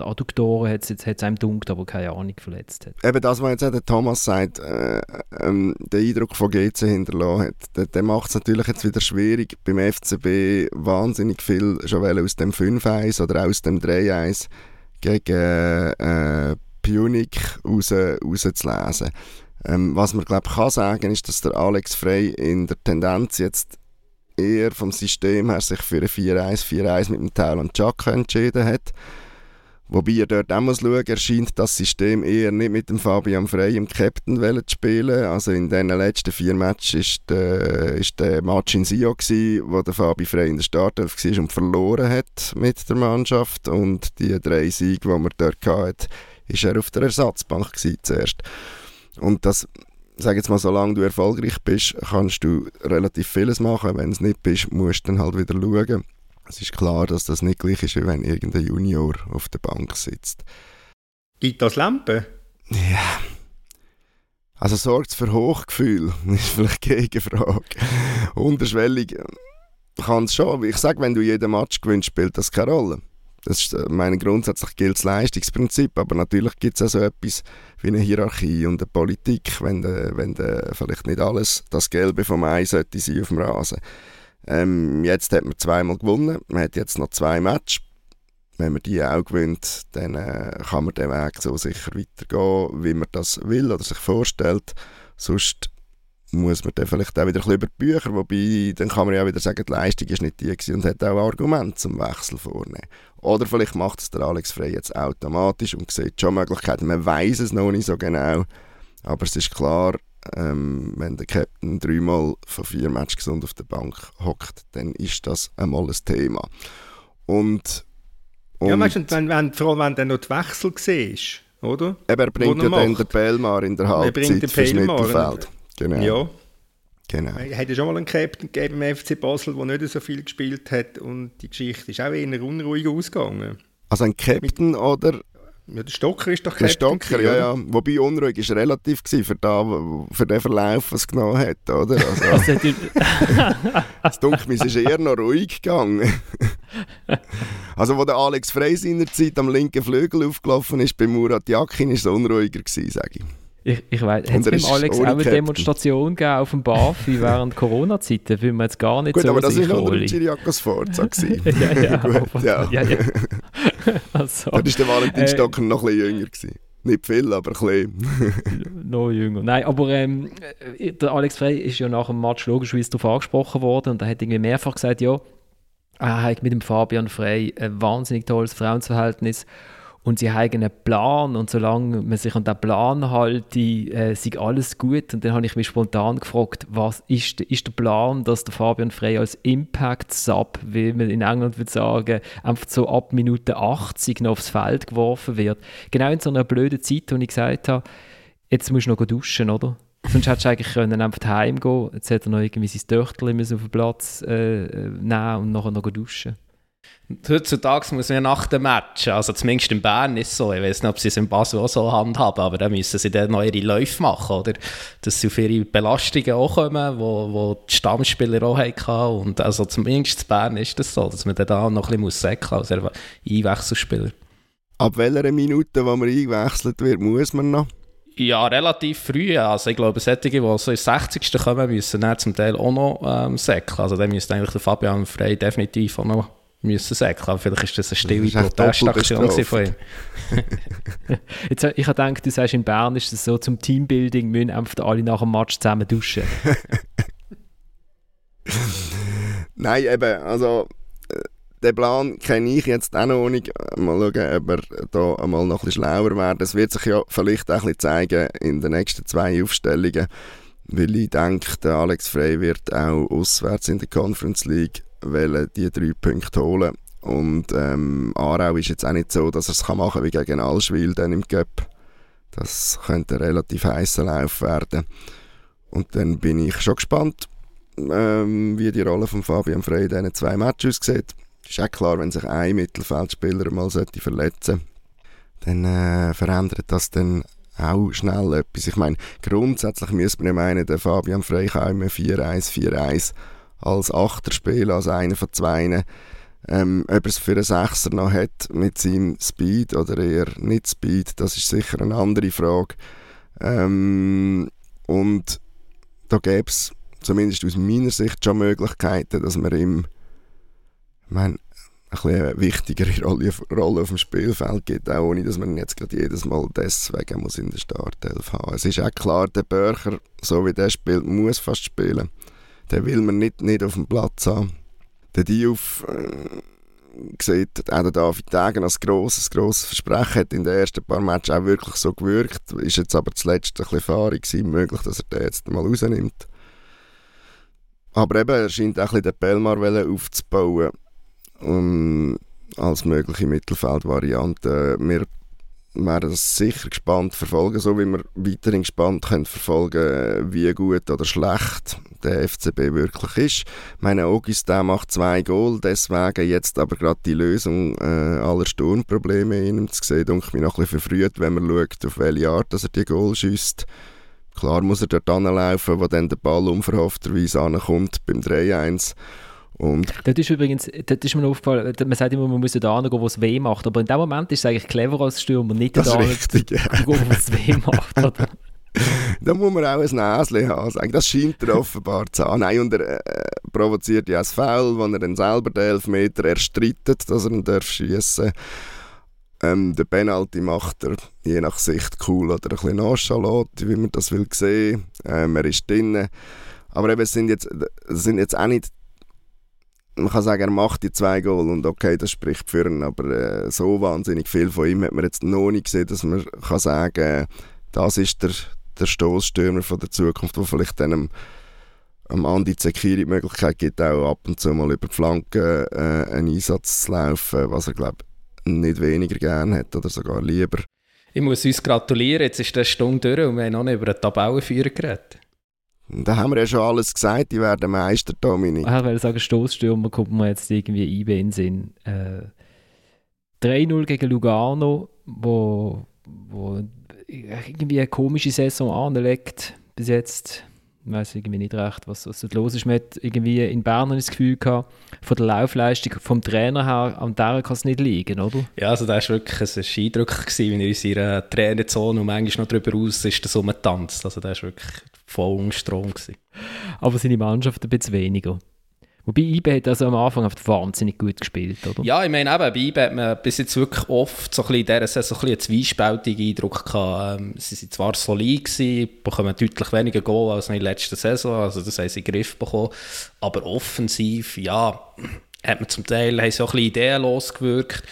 die Adduktoren hat es einem dunkt, aber keine Ahnung verletzt hat. Eben das, was jetzt auch der Thomas sagt, äh, ähm, der Eindruck von GC hinterlassen hat, der, der macht es natürlich jetzt wieder schwierig, beim FCB wahnsinnig viel schon aus dem 5-1 oder aus dem 3-1 gegen äh, Punic raus, rauszulesen. Ähm, was man glaube kann sagen, ist, dass der Alex Frey in der Tendenz jetzt eher vom System her sich für ein 4-1-4-1 mit dem Teil und Chaka entschieden hat. Wobei er dort auch muss erscheint das System eher nicht mit dem Fabian Frey im Captain zu spielen. Also in den letzten vier Matches ist der, ist der Match in Sio gewesen, wo der Fabi Frey in der Startelf war und verloren hat mit der Mannschaft. Und die drei Siege, die man dort hatte, ist er auf der Ersatzbank zuerst. Und das, sag jetzt mal, solange du erfolgreich bist, kannst du relativ vieles machen. Wenn es nicht bist, musst du dann halt wieder schauen. Es ist klar, dass das nicht gleich ist, wie wenn irgendein Junior auf der Bank sitzt. Gibt das Lampe? Ja. Also sorgt es für Hochgefühl? ist vielleicht die Gegenfrage. Unterschwellig kann es schon. Ich sage, wenn du jeden Match gewinnst, spielt das keine Rolle. Das ist, äh, meine, grundsätzlich gilt das Leistungsprinzip, aber natürlich gibt es auch so etwas wie eine Hierarchie und eine Politik, wenn, de, wenn de vielleicht nicht alles das Gelbe vom Ei sollte sein auf dem Rasen. Ähm, jetzt hat man zweimal gewonnen, man hat jetzt noch zwei Matches. Wenn man die auch gewinnt, dann äh, kann man den Weg so sicher weitergehen, wie man das will oder sich vorstellt. Sonst muss man dann vielleicht auch wieder ein bisschen über die Bücher, wobei dann kann man ja wieder sagen, die Leistung ist nicht die gewesen und hat auch Argumente zum Wechsel vornehmen. Oder vielleicht macht es der Alex Frey jetzt automatisch und sieht schon Möglichkeiten. Man weiß es noch nicht so genau, aber es ist klar, ähm, wenn der Captain dreimal von vier Matches gesund auf der Bank hockt, dann ist das einmal ein Thema. Und, und ja, weißt du, wenn, wenn, vor allem wenn du noch die Wechsel siehst, oder? Eben, er bringt ja dann den Belmar in der Halbzeit fürs Mittelfeld. Genau. Ja. Genau. Er hat ja schon mal einen Captain gegeben im FC Basel, der nicht so viel gespielt hat und die Geschichte ist auch eher unruhig ausgegangen. Also ein Captain oder ja, der Stocker ist doch Der Stocker, ja, ja. Wobei unruhig ist relativ gewesen für, da, für den Verlauf, was es genommen hat, oder? Also, das Dunkel ist eher noch ruhig gegangen. also, wo der Alex Frey seinerzeit am linken Flügel aufgelaufen ist, bei Murat Yakin, war es unruhiger gewesen, sage ich. Ich, ich weiß, hat es beim Alex auch eine Demonstration gegeben auf dem Bafi während Corona-Zeiten? Will man jetzt gar nicht Gut, so aber das war noch der Chiriakos Forza. ja, ja, Gut, ja. ja, ja. also, da war der Valentin äh, Stocker noch ein bisschen jünger. Gewesen. Nicht viel, aber ein bisschen. noch jünger. Nein, aber ähm, der Alex Frey ist ja nach dem Match logischerweise darauf angesprochen worden und er hat irgendwie mehrfach gesagt, ja, er hat mit dem Fabian Frey ein wahnsinnig tolles Frauensverhältnis und sie haben einen Plan und solange man sich an den Plan hält, äh, sei alles gut. Und dann habe ich mich spontan gefragt, was ist, ist der Plan, dass der Fabian Frey als Impact-Sub, wie man in England würde sagen, einfach so ab Minute 80 noch aufs Feld geworfen wird. Genau in so einer blöden Zeit, wo ich gesagt habe, jetzt musst du noch duschen, oder? Sonst hättest du eigentlich können einfach heimgehen Jetzt hätte er noch irgendwie sein Töchterchen auf den Platz äh, äh, nehmen und nachher noch duschen Heutzutage muss man ja nach dem Match, also zumindest in Bern ist es so, ich weiß nicht, ob sie es in Basel auch so handhaben, aber dann müssen sie dann noch ihre Läufe machen, oder? Dass sie auf ihre Belastungen auch kommen, wo, wo die Stammspieler auch hatten. Und also zumindest in Bern ist das so, dass man dann da noch ein bisschen säckeln muss, als Einwechselspieler. Ab welcher Minute, wo man eingewechselt wird, muss man noch? Ja, relativ früh. Also ich glaube, solche, die so ins 60. kommen, müssen dann zum Teil auch noch ähm, säckeln. Also dann müsste eigentlich der Fabian Frey definitiv auch noch müssen sagen. Aber vielleicht ist das eine stille Protestaktion von ihm. Jetzt, ich habe gedacht, du sagst, in Bern ist es so, zum Teambuilding müssen einfach alle nach dem Match zusammen duschen. Nein, eben, also äh, den Plan kenne ich jetzt auch noch nicht. Mal schauen, ob wir da einmal noch ein bisschen schlauer werden. Es wird sich ja vielleicht auch ein bisschen zeigen in den nächsten zwei Aufstellungen, weil ich denke, der Alex Frey wird auch auswärts in der Conference League wollen die drei Punkte holen. Und ähm, Aarau ist jetzt auch nicht so, dass er es machen kann wie gegen Allschwil dann im Cup. Das könnte ein relativ heißer Lauf werden. Und dann bin ich schon gespannt, ähm, wie die Rolle von Fabian Frey in diesen zwei Matches aussieht. Ist auch klar, wenn sich ein Mittelfeldspieler mal sollte verletzen dann äh, verändert das dann auch schnell etwas. Ich meine, grundsätzlich müsste man ja meinen, der Fabian Frey kann immer 4-1, 4-1 als Achter spielen, als einer von zwei. Ähm, ob er es für einen Sechser noch hat mit seinem Speed oder eher nicht Speed, das ist sicher eine andere Frage. Ähm, und da gäbe es zumindest aus meiner Sicht schon Möglichkeiten, dass man ihm ich meine, eine wichtigere Rolle, Rolle auf dem Spielfeld gibt, auch ohne dass man jetzt gerade jedes Mal deswegen muss in der Startelf haben. Es ist auch klar, der Börcher, so wie der spielt, muss fast spielen. Den will man nicht, nicht auf dem Platz haben. Der Diouf äh, sieht auch der David Degen als grosses, grosses Versprechen, hat in den ersten paar Matches auch wirklich so gewirkt, ist jetzt aber zuletzt ein bisschen fahrig gewesen, möglich, dass er den jetzt mal rausnimmt. Aber eben, er scheint auch ein bisschen den Belmar aufzubauen um, als mögliche Mittelfeldvariante. Wir werden das sicher gespannt verfolgen, so wie wir weiterhin gespannt können verfolgen, wie gut oder schlecht der FCB wirklich ist. Meine Augustin macht zwei Goal, deswegen jetzt aber gerade die Lösung äh, aller Sturmprobleme in ihm zu sehen, denke ich mich noch ein bisschen verfrüht, wenn man schaut, auf welche Art dass er die Goal schießt. Klar muss er dort anlaufen, wo dann der Ball unverhoffterweise ankommt beim 3-1 und das ist übrigens, das ist mir aufgefallen, man sagt immer, man muss da gehen, wo es weh macht, aber in dem Moment ist es eigentlich clever als Stürmer, nicht da gehen, wo es weh macht. Da muss man auch ein Näschen haben. Das scheint er offenbar zu haben. Nein, und er äh, provoziert ja ein Foul, wo er dann selber den Elfmeter erstreitet, dass er ihn darf ähm, Der Penalty macht er je nach Sicht cool oder ein bisschen nonchalant, wie man das will sehen. Ähm, er ist drinnen. Aber eben, es sind jetzt, es sind jetzt auch nicht man kann sagen, er macht die zwei Goal und okay, das spricht für ihn, aber äh, so wahnsinnig viel von ihm hat man jetzt noch nicht gesehen, dass man kann sagen, das ist der, der Stoßstürmer von der Zukunft, der vielleicht dann am, Andi Zekiri die Möglichkeit gibt, auch ab und zu mal über die Flanken äh, einen Einsatz zu laufen, was er, glaube nicht weniger gerne hat oder sogar lieber. Ich muss uns gratulieren, jetzt ist der Stunde durch und wir haben noch nicht über den Tabellenführer geredet. Da haben wir ja schon alles gesagt, die werden Meister, Dominik. Ich wollte sagen, Stoßstürmer kommt mir jetzt irgendwie IB in den Sinn. Äh, 3-0 gegen Lugano, wo, wo irgendwie eine komische Saison anlegt bis jetzt. Ich weiß irgendwie nicht recht, was, was dort los ist. Man hat irgendwie in Bern das Gefühl gehabt, von der Laufleistung vom Trainer her, an der kann es nicht liegen, oder? Ja, also das war wirklich ein Eindruck, gewesen, wenn er in seiner Trainerzone und manchmal noch darüber raus ist, das umgetanzt. Also das war wirklich voll unter Strom. Gewesen. Aber seine Mannschaft ein bisschen weniger. Wobei IBE hat also am Anfang wahnsinnig gut gespielt, oder? Ja, ich meine eben, bei IBE hat man bis jetzt wirklich oft so ein bisschen in dieser Saison so ein einen zwiespältigen Eindruck gehabt. Ähm, sie waren zwar solid gewesen, bekommen deutlich weniger Goal als in der letzten Saison, also das haben sie in den Griff bekommen, aber offensiv, ja, hat man zum Teil haben auch ein bisschen ideenlos gewirkt.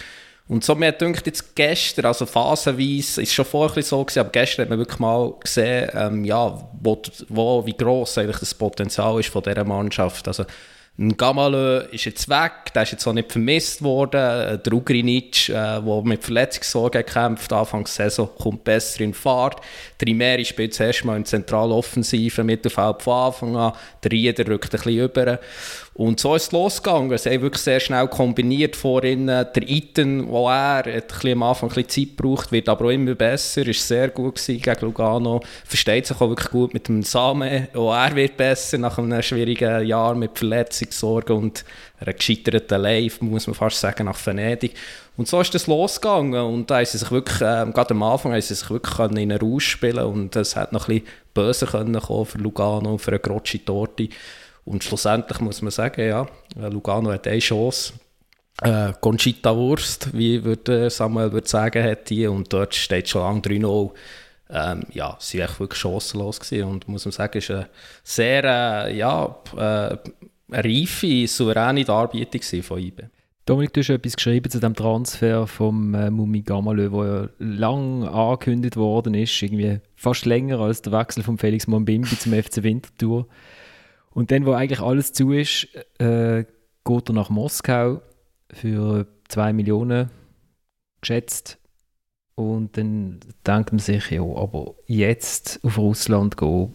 Und so, mir denkt jetzt gestern, also phasenweise, ist schon vorher so gewesen, aber gestern hat man wirklich mal gesehen, ähm, ja, wo, wo, wie gross eigentlich das Potenzial ist von dieser Mannschaft. Also, ein Gamalö ist jetzt weg, der ist jetzt auch nicht vermisst worden. Der Ugrinic, der äh, mit Verletzungssorgen kämpft, Anfang der Saison, kommt besser in Fahrt. Der Imeri spielt zuerst mal in zentraloffensiven Mittelfeld von Anfang an. Der Rieder rückt ein bisschen über. Und so ist es losgegangen. Sie haben wirklich sehr schnell kombiniert vorhin. Der Iten, wo er hat am Anfang ein bisschen Zeit gebraucht, wird aber auch immer besser, ist sehr gut gewesen gegen Lugano. Versteht sich auch wirklich gut mit dem Same. Auch er wird besser nach einem schwierigen Jahr mit Verletzungssorgen und einer gescheiterten Live, muss man fast sagen, nach Venedig. Und so ist das losgegangen und da haben sie sich wirklich, äh, gerade am Anfang haben sie sich wirklich in einen Rausch spielen und es hat noch ein bisschen böse können für Lugano, für eine Grocci Torti. Und schlussendlich muss man sagen, ja, Lugano hat eine Chance. Äh, Conchita Wurst, wie würde Samuel würde sagen, hat die. Und dort steht schon lange 3-0. Ähm, ja, sie waren wirklich chancenlos gewesen. Und muss man sagen, es war eine sehr äh, ja, äh, reife, souveräne Darbietung von IBE. Dominik, du hast etwas geschrieben zu dem Transfer vom äh, Mumi Gamalö, der ja lang angekündigt worden ist, irgendwie fast länger als der Wechsel von Felix Mombimbi zum FC Winterthur. Und dann, wo eigentlich alles zu ist, äh, geht er nach Moskau. für 2 Millionen geschätzt. Und dann denkt man sich, ja, aber jetzt auf Russland gehen,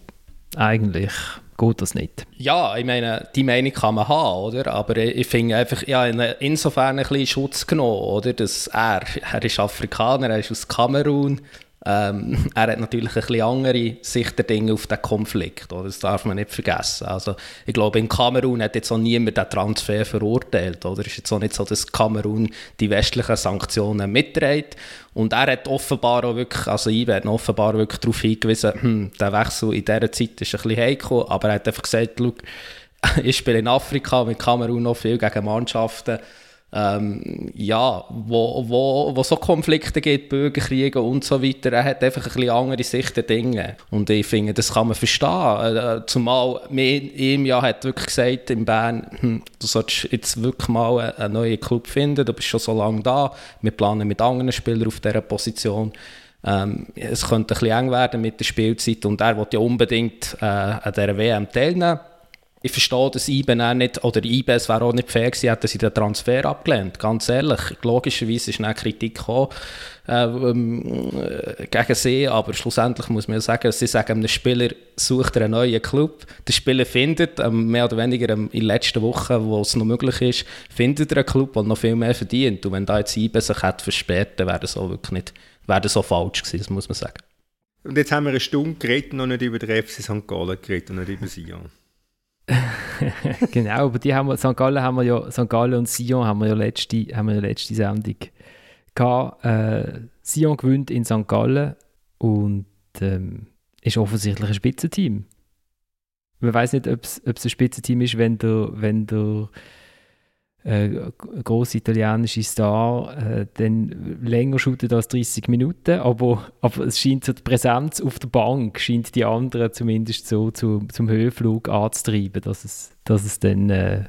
eigentlich geht das nicht. Ja, ich meine, die Meinung kann man haben, oder? Aber ich finde einfach, ja, insofern ein bisschen Schutz genommen, oder? Dass er, er ist Afrikaner, er ist aus Kamerun, ähm, er hat natürlich ein bisschen andere Sicht der Dinge auf den Konflikt, oder? das darf man nicht vergessen. Also, ich glaube, in Kamerun hat jetzt auch niemand den Transfer verurteilt. Oder? Es ist jetzt auch nicht so, dass Kamerun die westlichen Sanktionen mitträgt. Und er hat offenbar auch wirklich, also IBE hat offenbar wirklich darauf hingewiesen, hm, der Wechsel in dieser Zeit ist ein bisschen heikel, aber er hat einfach gesagt, ich spiele in Afrika mit Kamerun noch viel gegen Mannschaften, ähm, ja, wo, wo, wo so Konflikte gibt, Bürgerkriege und so weiter, er hat einfach ein bisschen andere Sicht der Dinge. Und ich finde, das kann man verstehen. Äh, zumal ihm ja hat wirklich gesagt in Bern, hm, du solltest jetzt wirklich mal einen neuen Club finden, du bist schon so lange da, wir planen mit anderen Spielern auf dieser Position. Ähm, es könnte ein bisschen eng werden mit der Spielzeit und er will ja unbedingt äh, an dieser WM teilnehmen ich verstehe, dass IBE auch nicht, oder IBE, es wäre auch nicht fair gewesen, hätten sie den Transfer abgelehnt. Ganz ehrlich. Logischerweise ist eine Kritik gekommen, äh, ähm, gegen sie, aber schlussendlich muss man sagen, sie sagen einem Spieler, sucht einen neuen Club. Der Spieler findet, ähm, mehr oder weniger ähm, in den letzten Wochen, wo es noch möglich ist, findet er einen Club, der noch viel mehr verdient. Und wenn da jetzt IBE sich hätte dann wäre das auch wirklich nicht, wäre das auch falsch gewesen, das muss man sagen. Und jetzt haben wir eine Stunde geredet noch nicht über den FC St. Gallen geredet und nicht über Sion. genau, aber die haben wir, St. Gallen haben wir ja, St. Gallen und Sion haben wir ja letzte, haben wir ja letzte Sendung gehabt. Äh, Sion gewinnt in St. Gallen und ähm, ist offensichtlich ein Spitzenteam. Man weiß nicht, ob es ein Spitzenteam ist, wenn der, wenn der äh, große italienische Star äh, dann länger shootet als 30 Minuten, aber, aber es scheint so die Präsenz auf der Bank scheint die anderen zumindest so zu, zum Höhenflug anzutreiben, dass es, dass es dann äh,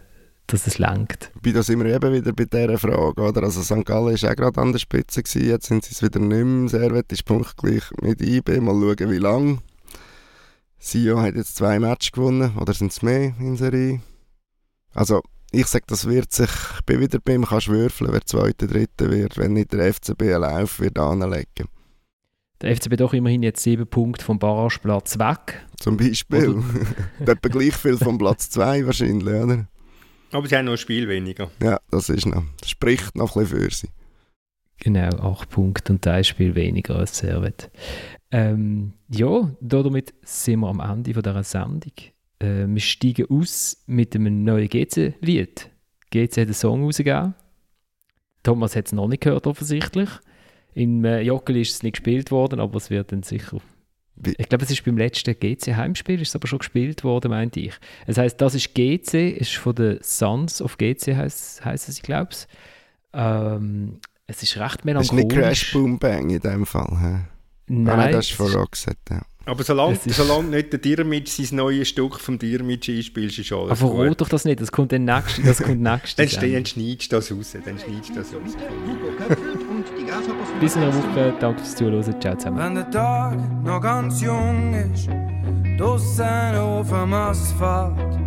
dass es. Bei da sind wir eben wieder bei dieser Frage, oder? Also St. Gallen war auch gerade an der Spitze, gewesen. jetzt sind sie es wieder nicht mehr, Servet ist punktgleich mit IB, mal schauen wie lang. Sio hat jetzt zwei Matches gewonnen, oder sind es mehr in Serie? Also ich sage, das wird sich, ich bin wieder beim kannst würfeln, wer zweiter, dritter wird, wenn nicht der FCB einen Lauf wird anlegen. Der FCB doch immerhin jetzt sieben Punkte vom Barrageplatz weg. Zum Beispiel. Etwa gleich viel vom Platz 2 wahrscheinlich, oder? Aber sie haben noch ein Spiel weniger. Ja, das ist noch. Das spricht noch ein bisschen für sie. Genau, acht Punkte und ein Spiel weniger als Servet. Ähm, ja, damit sind wir am Ende von dieser Sendung äh, wir steigen aus mit einem neuen GC-Lied. GC hat einen Song rausgegeben. Thomas hat es noch nicht gehört, offensichtlich. Im äh, Joggeli ist es nicht gespielt worden, aber es wird dann sicher. Ich glaube, es ist beim letzten GC-Heimspiel, ist es aber schon gespielt worden, meinte ich. Das heißt, das ist GC, ist von den Sons of GC, heißt, es, ich glaube es. Ähm, es ist recht melancholisch. Das ist nicht Crash Boom Bang in dem Fall. He? Nein. Ah, das ist von Roxette, ja. Aber solange, solange nicht der Dirmitsch sein neues Stück vom Dirmitsch einspielst, ist alles Aber verrot doch das nicht, das kommt dann nächste, das kommt nächste dann, dann schneidest du das raus, dann schneidest du das raus. Bis in einer Woche, danke fürs Zuhören, ciao zusammen. Wenn der Tag noch ganz jung ist, draussen auf dem Asphalt,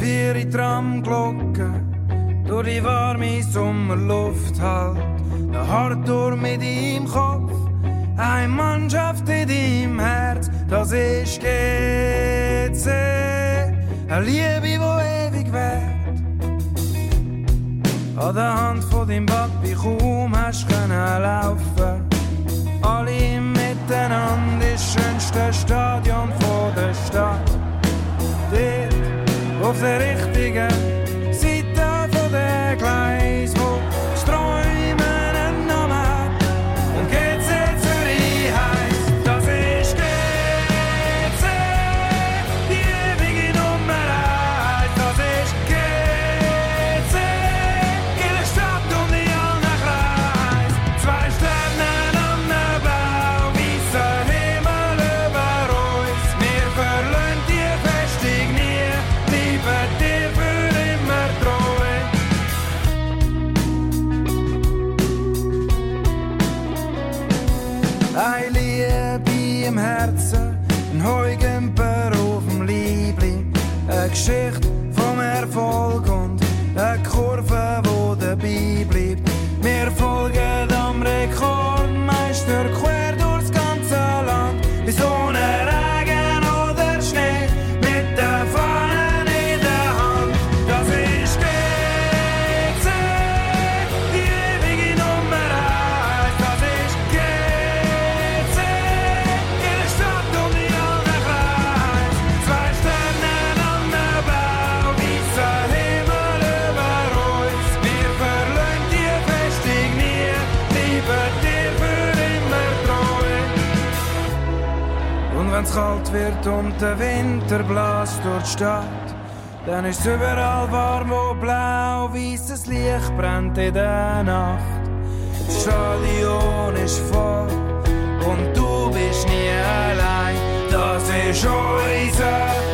vier Tramglocke, durch die warme Sommerluft halt, der Hardtour mit im Kopf, eine Mannschaft in deinem Herz, das ist GC. Eine Liebe, die ewig währt. An der Hand von deinem Papi kaum hast können laufen. Alle miteinander das schönste Stadion von der Stadt. Dort auf der richtigen Seite von der Gleis, Ein Liebe im Herzen, ein Heugümper auf dem Liebling, eine Geschichte vom Erfolg und eine Kurve, kalt wird und der Winter bläst durch die Stadt, dann ist überall warm, wo blau-weißes Licht brennt in der Nacht. Das Stadion ist voll und du bist nie allein. Das ist unser